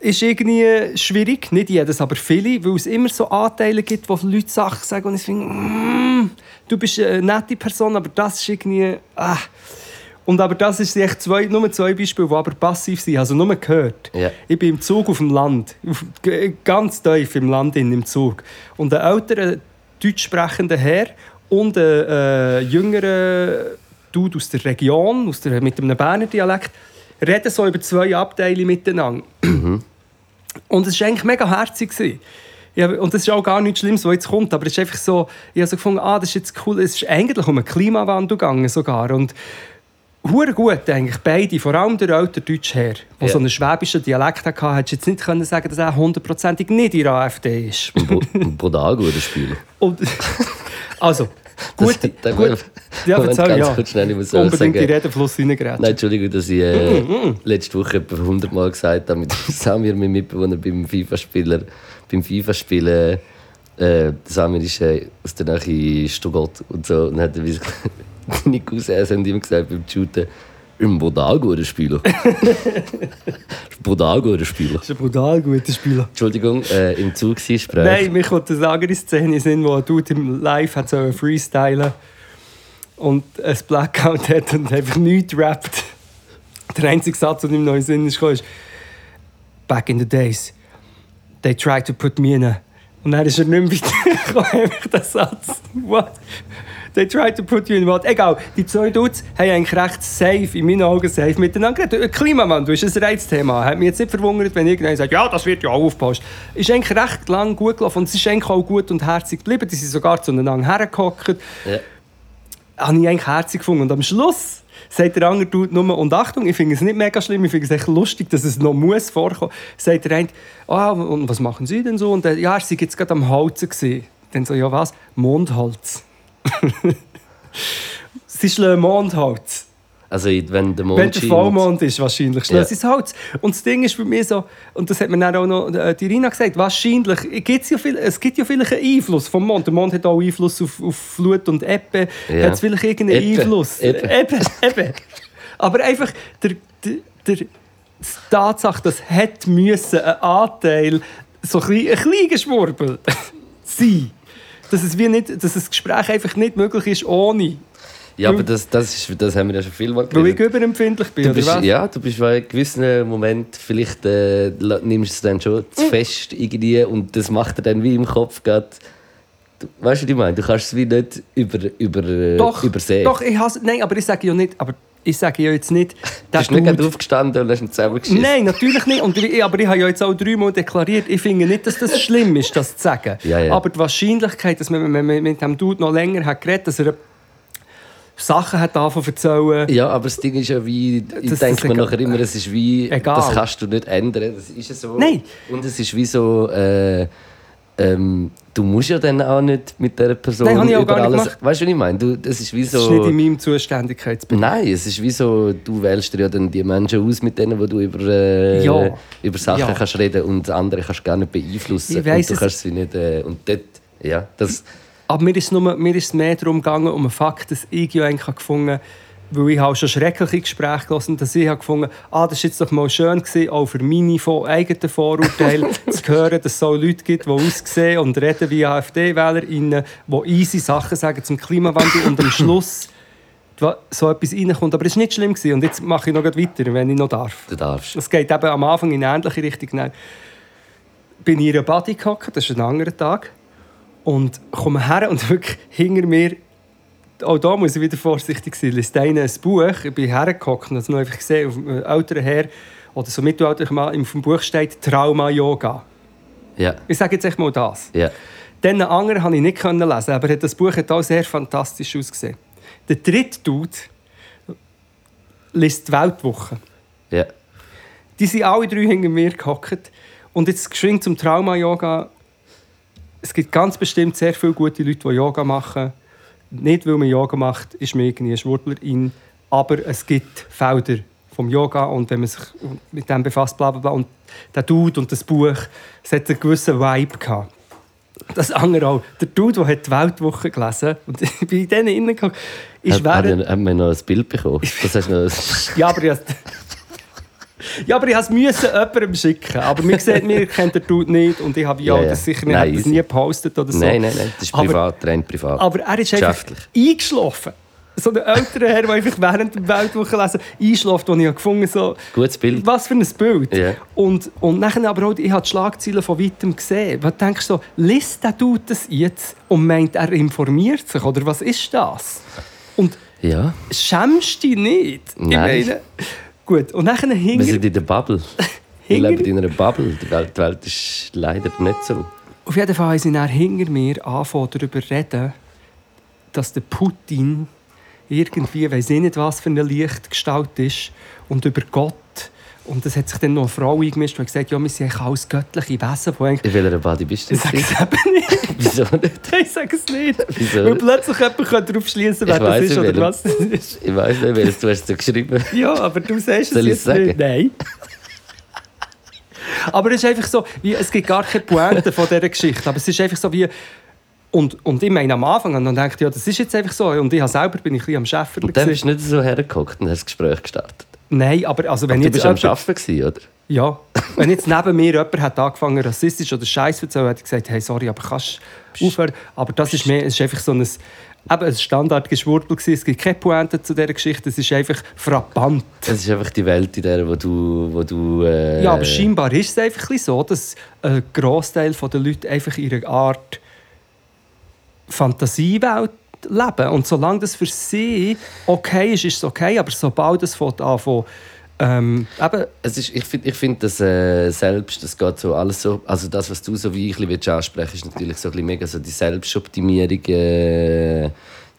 ist irgendwie schwierig, nicht jedes, aber viele, weil es immer so Anteile gibt, wo Leute Sachen sagen und ich finde, mm, du bist eine nette Person, aber das ist irgendwie... Ah. Und aber das ist echt zwei, nur zwei Beispiele, die aber passiv sind, also nur gehört. Ja. Ich bin im Zug auf dem Land, auf, ganz tief im Land in, im Zug. Und ein älterer deutsch sprechender Herr und ein äh, jüngerer Dude aus der Region, aus der, mit einem Berner Dialekt, reden so über zwei Abteile miteinander. Und es war eigentlich mega herzig. gewesen. Ja, und das ist auch gar nichts Schlimmes, was jetzt kommt. Aber es ist einfach so, ich habe so gefunden, ah, das ist jetzt cool. Es ist eigentlich um einen Klimawandel gegangen sogar. Und hure gut eigentlich, beide, vor allem der alte deutsche Herr, der Ja. so einen schwäbischen Dialekt hatte, hättest du jetzt nicht können sagen dass er hundertprozentig nicht in der AfD ist. Bodago, das Spiel. Und, also, gut, Das- da- gut. Ja, Moment, erzähl, ganz ja. kurz schnell, ich muss Unbedingt in sagen. den Redenfluss reingeraten. Nein, Entschuldigung, dass ich äh, letzte Woche etwa 100 Mal gesagt habe, mit <laughs> Samir, meinem Mitbewohner, beim FIFA-Spieler, beim FIFA-Spielen, äh, Samir ist äh, aus der Nähe Stuttgart und so, und hat <laughs> deine Cousins haben immer gesagt beim Shooten, Ein brutal guter Spieler. <laughs> brutal guter Spieler. Das ist ein brutal guter Spieler. Entschuldigung, äh, im Zugsgespräch. Nein, mich kommt eine andere Szene sind, wo ein Dude im Live hat so freestylen und ein Blackout hat und einfach nichts rappt. Der einzige Satz, der ihm noch in Sinn ist, ist «Back in the days, they tried to put me in a...» Und dann ist er nicht mehr <laughs> weitergekommen, einfach der Satz. What? They tried to put you in what? Egal, die zwei Dudes haben eigentlich recht safe, in meinen Augen safe miteinander geredet. Klimamann, du hast ein Reizthema. Hat mich jetzt nicht verwundert, wenn irgendjemand sagt, ja, das wird ja auch aufgepasst. Ist eigentlich recht lang gut gelaufen und es ist eigentlich auch gut und herzig geblieben. Die sind sogar zueinander hergehockt. Ja. Habe ich eigentlich herzig gefunden. Und am Schluss sagt der andere Dude nur, und Achtung, ich finde es nicht mega schlimm, ich finde es echt lustig, dass es noch muss vorkommen. Sagt der eine, ah, und was machen Sie denn so? Und der, ja, er sei jetzt gerade am Holzen. Dann so, ja was? Mondholz. Sie schlagen Mondholz. Also, wenn der Mond Wenn der Vollmond ist, wahrscheinlich. Ja. Ja. Das Holz. Und das Ding ist für mich so, und das hat mir dann auch noch äh, die Rina gesagt, wahrscheinlich gibt's ja viel, es gibt ja vielleicht einen Einfluss vom Mond. Der Mond hat auch Einfluss auf, auf Flut und Ebbe. Ja. Hat es vielleicht irgendeinen Ebbe. Einfluss? Ebbe. Ebbe. Ebbe. Aber einfach der, der, der, die Tatsache, dass hat müssen ein Anteil, so ein kleiner Schwurbel <laughs> sein. Dass es wie nicht, dass das Gespräch einfach nicht möglich ist ohne. Ja, aber das, das, ist, das haben wir ja schon viel mal Weil ich geredet. überempfindlich bin, Du oder bist, was? ja, du bist in gewissen Moment vielleicht äh, nimmst du es dann schon zu fest irgendwie und das macht dir dann wie im Kopf gerade. Weißt du, was ich meine? Du kannst es wie nicht über, über, äh, Doch, übersehen. doch, ich hasse, nein, aber ich sage ja nicht, aber ich sage ja jetzt nicht, <laughs> Du bist nicht Dude- gerade aufgestanden und hast ihn zusammengeschissen. Nein, natürlich nicht. Und ich, aber ich habe ja jetzt auch dreimal deklariert, ich finde nicht, dass das schlimm ist, das zu sagen. Ja, ja. Aber die Wahrscheinlichkeit, dass man mit dem Dude noch länger hat geredet, dass er Sachen hat zu erzählen, Ja, aber das Ding ist ja wie, ich Das- denke mir nachher immer, es ist wie, Egal. das kannst du nicht ändern, das ist ja so. Nein. Und es ist wie so, äh, ähm, du musst ja dann auch nicht mit dieser Person Nein, habe ich auch über gar nicht alles... gemacht. Weißt du, was ich meine? Du, das ist wie das ist nicht so... in meinem Zuständigkeitsbereich. Nein, es ist wie so, du wählst dir ja dann die Menschen aus, mit denen wo du über, äh, Ja. über Sachen Ja. kannst reden und andere kannst du gar nicht beeinflussen. Ich weiss und du es. kannst es wie nicht... Äh, und dort, ja, das... Aber mir ist, es nur, mir ist es mehr darum gegangen, um einen Fakt, dass ich ja eigentlich gefunden habe, weil ich habe schon schreckliche Gespräche gelassen dass ich habe gefunden ah, das war jetzt doch mal schön, gewesen, auch für meine eigenen Vorurteile <laughs> zu hören, dass es so Leute gibt, die aussehen und reden wie AfD-WählerInnen, die easy Sachen sagen zum Klimawandel und am Schluss so etwas reinkommt. Aber es war nicht schlimm. Gewesen. Und jetzt mache ich noch weiter, wenn ich noch darf. Du darfst. Es geht eben am Anfang in eine ähnliche Richtung. Dann bin ich in einer Body gehockt, das ist ein anderer Tag. Und komme her und <laughs> wirklich hinter mir, auch da muss ich wieder vorsichtig sein, liest einer ein Buch, ich bin hergehockt und habe noch einfach gesehen, auf einem älteren Herr, oder so mittelalterlichen Mann, auf dem Buch steht Trauma-Yoga. Ja, Ich sage jetzt echt mal das. ja. Einen anderen konnte ich nicht lesen, aber das Buch hat auch sehr fantastisch ausgesehen. Der dritte Dude liest die Weltwoche. Ja. Die sind alle drei hinter mir gehockt. Und jetzt geschwind zum Trauma-Yoga. Es gibt ganz bestimmt sehr viele gute Leute, die Yoga machen. Nicht, weil man Yoga macht, ist man irgendwie ein Schwurblerin. Aber es gibt Felder vom Yoga und wenn man sich mit dem befasst, bla bla bla. Und der Dude und das Buch, es hat einen gewissen Vibe gehabt. Das andere auch. Der Dude, der hat die Weltwoche gelesen und <laughs> ich bin in denen reingekommen, ist Hat, hat, während... haben wir noch ein Bild bekommen? Das hast du noch... <laughs> Ja, aber Ja, aber ich musste es jemandem schicken. Aber mir sieht, mir <laughs> kennt der Dude nicht und ich habe ja, Ja, ja. das sicher nicht, Nein, das nie gepostet oder so. Nein, nein, nein, das ist Aber- privat, rein privat. Aber er ist einfach eingeschlafen. So ein älterer Herr, der einfach während der Weltwoche lesen einschläft, und ich habe gefunden so, Gutes Bild. was für ein Bild. Ja. Und, und nachher aber auch, ich habe die Schlagzeilen von weitem gesehen. Was denkst du so, liest der Dude das jetzt und meint, er informiert sich? Oder was ist das? Und Ja, schämst du dich nicht? Nein. Ich meine, gut, und nachher wir hinter... sind in der Bubble. <laughs> Wir leben in einer Bubble. Die Welt, die Welt ist leider nicht so. Auf jeden Fall haben sie dann hinter mir angefangen darüber zu reden, dass der Putin irgendwie, weiß ich nicht, was für eine Lichtgestalt ist und über Gott. Und es hat sich dann noch eine Frau eingemischt, die gesagt ja, wir sind eigentlich alles göttliche Wesen. Die eigentlich In welcher Body bist du ich sage es eben nicht. <laughs> Wieso nicht? Ich sage es nicht. Wieso? Weil plötzlich jemand darauf schließen wer Ich das ist oder was das ist. Ich weiß nicht, welches du hast so geschrieben. <laughs> Ja, aber du sagst es Soll ich jetzt es sagen? nicht. Nein. <laughs> Aber es ist einfach so, wie, es gibt gar keine Pointe von dieser Geschichte. Aber es ist einfach so wie... Und, und ich meine, am Anfang und dann ich, ja, das ist jetzt einfach so. Und ich selber bin ich ein bisschen am Schäfer. Und dann bist du nicht so hergeguckt und hast das Gespräch gestartet. Nein, aber also wenn aber du jetzt bist am jemand- Arbeiten, gewesen, oder? Ja, wenn jetzt neben mir jemand hat angefangen rassistisch oder Scheiß zu erzählen, hätte ich gesagt, hey, sorry, aber kannst du aufhören? Aber das ist mehr, es ist einfach so ein, eben ein Standardgeschwurbel gewesen. Es gibt keine Pointe zu dieser Geschichte, es ist einfach frappant. Es ist einfach die Welt, in der wo du... Wo du äh, Ja, aber scheinbar ist es einfach so, dass ein Großteil der Leute einfach ihre Art Fantasiewelt leben. Und solange das für sie okay ist, ist es okay. Aber sobald es anfängt, ähm, eben, Es ist, ich finde, ich find, dass äh, selbst, das geht so alles so, also das, was du so wie ich willst ansprechen, ist natürlich so ein bisschen mega so die Selbstoptimierung, äh,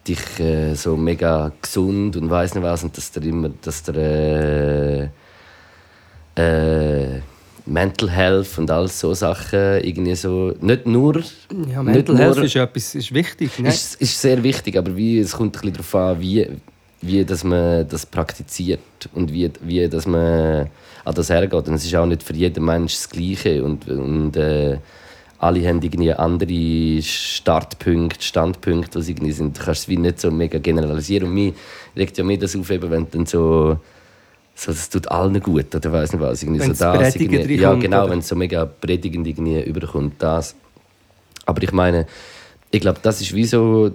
dich äh, so mega gesund und weiß nicht was und dass der immer, dass der äh, äh, Mental Health und all so Sachen irgendwie so, nicht nur, ja, Mental Health nur- ist, etwas, ist wichtig. Ne? ist, ist sehr wichtig, aber wie, es kommt ein bisschen darauf an, wie, wie dass man das praktiziert und wie, wie dass man an das hergeht. Und es ist auch nicht für jeden Mensch das Gleiche. Und, und äh, alle haben irgendwie andere Startpunkte, Standpunkte, die irgendwie sind. Du kannst es wie nicht so mega generalisieren. Und mir regt ja mehr das auf, eben, wenn dann so so, das tut allen gut, oder weiß nicht was. Irgendwie Wenn's so das, irgendwie, Ja, genau, wenn es so mega predigend irgendwie überkommt, das. Aber ich meine, ich glaube, das ist wie so.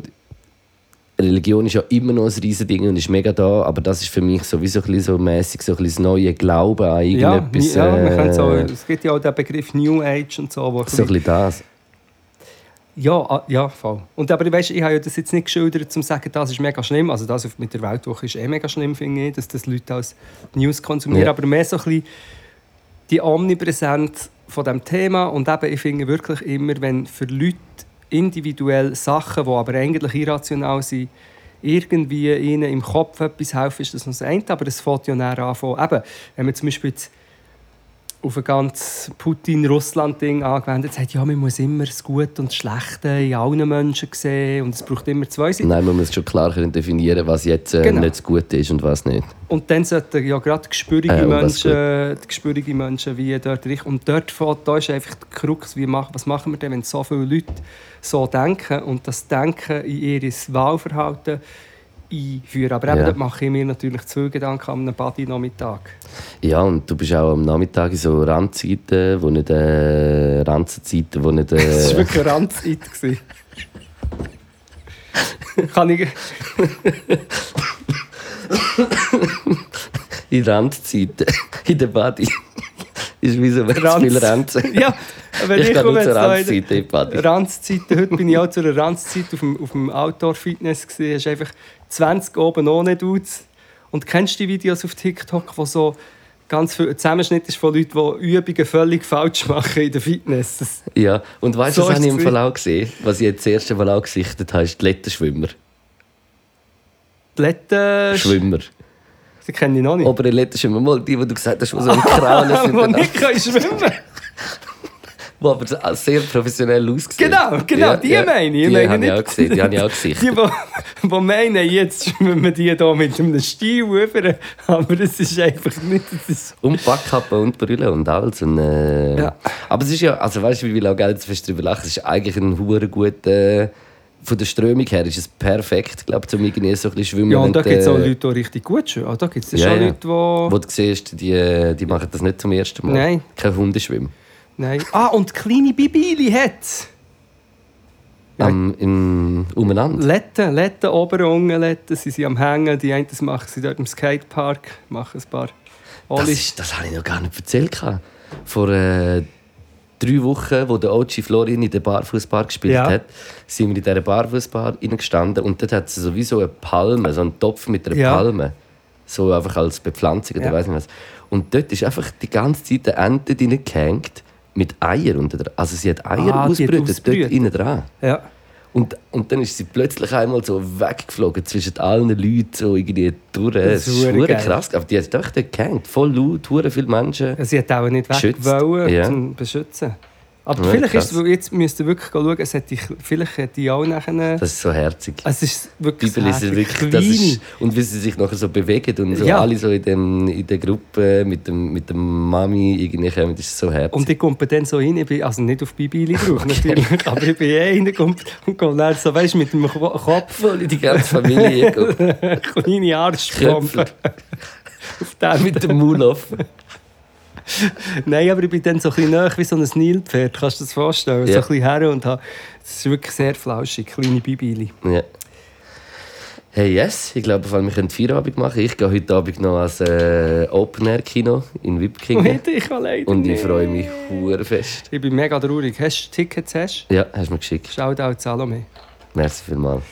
Religion ist ja immer noch ein riesiges Ding und ist mega da, aber das ist für mich so wie so ein bisschen so mäßig so ein bisschen das neue Glauben an ja, irgendetwas. ja, man kann so, es gibt ja auch den Begriff New Age und so. Wo so ein bisschen das. Ja, ah, ja, voll. Und aber weißt, ich habe ja das jetzt nicht geschildert, um zu sagen, das ist mega schlimm. Also das mit der Weltwoche ist eh mega schlimm, finde ich, dass das Leute als News konsumieren. Ja. Aber mehr so ein bisschen die Omnipräsenz von dem Thema. Und eben, ich finde wirklich immer, wenn für Leute individuell Sachen, die aber eigentlich irrational sind, irgendwie ihnen im Kopf etwas helfen, ist das noch das eine. Aber es fängt ja näher an von, eben, wenn man zum Beispiel jetzt auf ein ganz Putin-Russland-Ding angewendet hat, ja, man muss immer das Gute und das Schlechte in allen Menschen sehen und es braucht immer zwei Seiten. Nein, man muss schon klar können definieren, was jetzt äh, Genau. nicht das Gute ist und was nicht. Und dann sollten ja gerade gespürige Äh, und Menschen, die gespürige Menschen wie dort richten. Und dort fängt, da ist einfach die Krux, wie mach, was machen wir denn, wenn so viele Leute so denken und das Denken in ihr Wahlverhalten einführen. Aber eben, Ja. dort mache ich mir natürlich zu Gedanken am Body-Nachmittag. Ja, und du bist auch am Nachmittag in so Randzeiten, wo nicht äh, Ranzenzeiten, wo nicht. <laughs> Das war Äh, wirklich eine Randzeit. Kann ich... in Randzeiten, in der Body. ist wie so Ranz. viel Ranzen. <laughs> Ja, wenn Ich ich, komme jetzt Body. Ranzzeiten, heute bin ich auch zu einer Ranzzeit auf dem, auf dem Outdoor-Fitness gesehen. Hast einfach 20 oben ohne Dudes. Und kennst du die Videos auf TikTok, wo so ganz viel Zusammenschnitt ist von Leuten, die Übungen völlig falsch machen in der Fitness? Ja, und weißt du, So was habe ich im auch gesehen? Was ich jetzt das erste Mal auch gesichtet habe, ist die Lettenschwimmer. die Letten... Schwimmer. Die kenne ich noch nicht. Obere Lettenschwimmer, mal die, die du gesagt hast, die so am Kraulen sind. Wo nicht schwimmen <laughs> Die aber so sehr professionell aussehen. Genau, genau, die meine ich. Die meine habe ich auch gesehen, die habe ich auch gesichtet. Die, die, meinen, jetzt schwimmen wir die hier mit einem Stiel über. Aber es ist einfach nicht... Ist Und Backkappe und Brille und alles. Und, äh, Ja. Aber es ist ja, also weißt du, wie wir auch Geld fest drüber lachen, es ist eigentlich ein hure guter. von der Strömung her ist es perfekt, glaube ich, um irgendwie so ein bisschen schwimmen. ja, und da gibt es auch äh, Leute, die richtig gut schwimmen. Ah, Da gibt es Ja, schon ja. Leute, die... Wo du siehst, die, die machen das nicht zum ersten Mal. Nein. Kein Hundeschwimmen. Nein. Ah, und kleine Bibili hat. Am, in, umeinander. Letten, Letten, oben unten Letten. Sie sind am Hängen. Die einen machen sie dort im Skatepark. Machen ein paar Das, Olli. ist, das habe ich noch gar nicht erzählt. Vor äh, drei Wochen, wo der OG Florin in der Barfußbar gespielt Ja. hat, sind wir in dieser Barfußbar gestanden und dort hat es sowieso eine Palme, so einen Topf mit einer Ja. Palme. So einfach als Bepflanzung oder Ja. weiss nicht was. Und dort ist einfach die ganze Zeit eine Ente drin gehängt mit Eier unter dran. Also sie hat Eier Ah, ausgebrütet, dort innen dran. Ja. Und, und dann ist sie plötzlich einmal so weggeflogen zwischen allen Leuten, so irgendwie durch. Das Das ist ist verdammt geil. krass. Aber die hat doch dort gehängt. Voll laut, viele Menschen. Sie hat auch nicht weg wollen, Ja. zum beschützen. Aber Ja, vielleicht krass. ist es, jetzt müsst ihr wirklich schauen, es hätte ich, vielleicht hätte ich auch nachher... Das ist so herzig. es ist Die wirklich Bibel ist herzig. wirklich, das ist, und wie sie sich nachher so bewegen und so Ja. alle so in, dem, in der Gruppe mit dem, mit der Mami irgendwie kommen, das ist so herzig. Und ich komme dann so hin, ich bin, also nicht auf Bibili drauf natürlich, aber ich bin eh reingekommen und komme dann so, weißt du, mit dem Ko- Kopf, voll in die ganze Familie <laughs> kleine Arschpumpe. auf dem. mit dem Maul offen. <laughs> Nein, aber ich bin dann so ein bisschen näher wie so ein Nilpferd, kannst du dir das vorstellen? So Ja. ein bisschen her und habe, es ist wirklich sehr flauschig, kleine Bibili. Ja. Hey, yes, ich glaube, wir können Feierabend machen. Ich gehe heute Abend noch ans äh, Open-Air-Kino in Wipkingen. Nicht, ich kann leider Und ich freue mich hure fest. Ich bin mega traurig. Hast du Tickets? Hast? Ja, hast du mir geschickt. Shoutout Salome. Merci vielmals.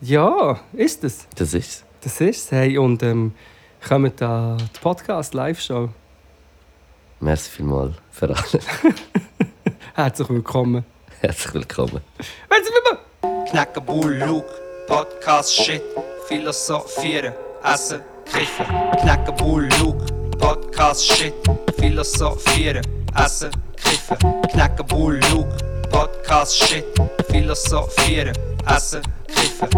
Ja, ist es. Das ist's. Das ist es. Hey, und ähm, kommt an die Podcast-Live-Show. Merci vielmals für alles. <laughs> Herzlich willkommen. Herzlich willkommen. Herzlich willkommen! Knackenbull, Luke, Podcast, Shit, Philosophieren, Essen, Kiffen. Knackenbull, Luke, Podcast, Shit, Philosophieren, Essen, Kiffen. Knackenbull, Luke, Podcast, Shit, Philosophieren, Essen, Kiffen.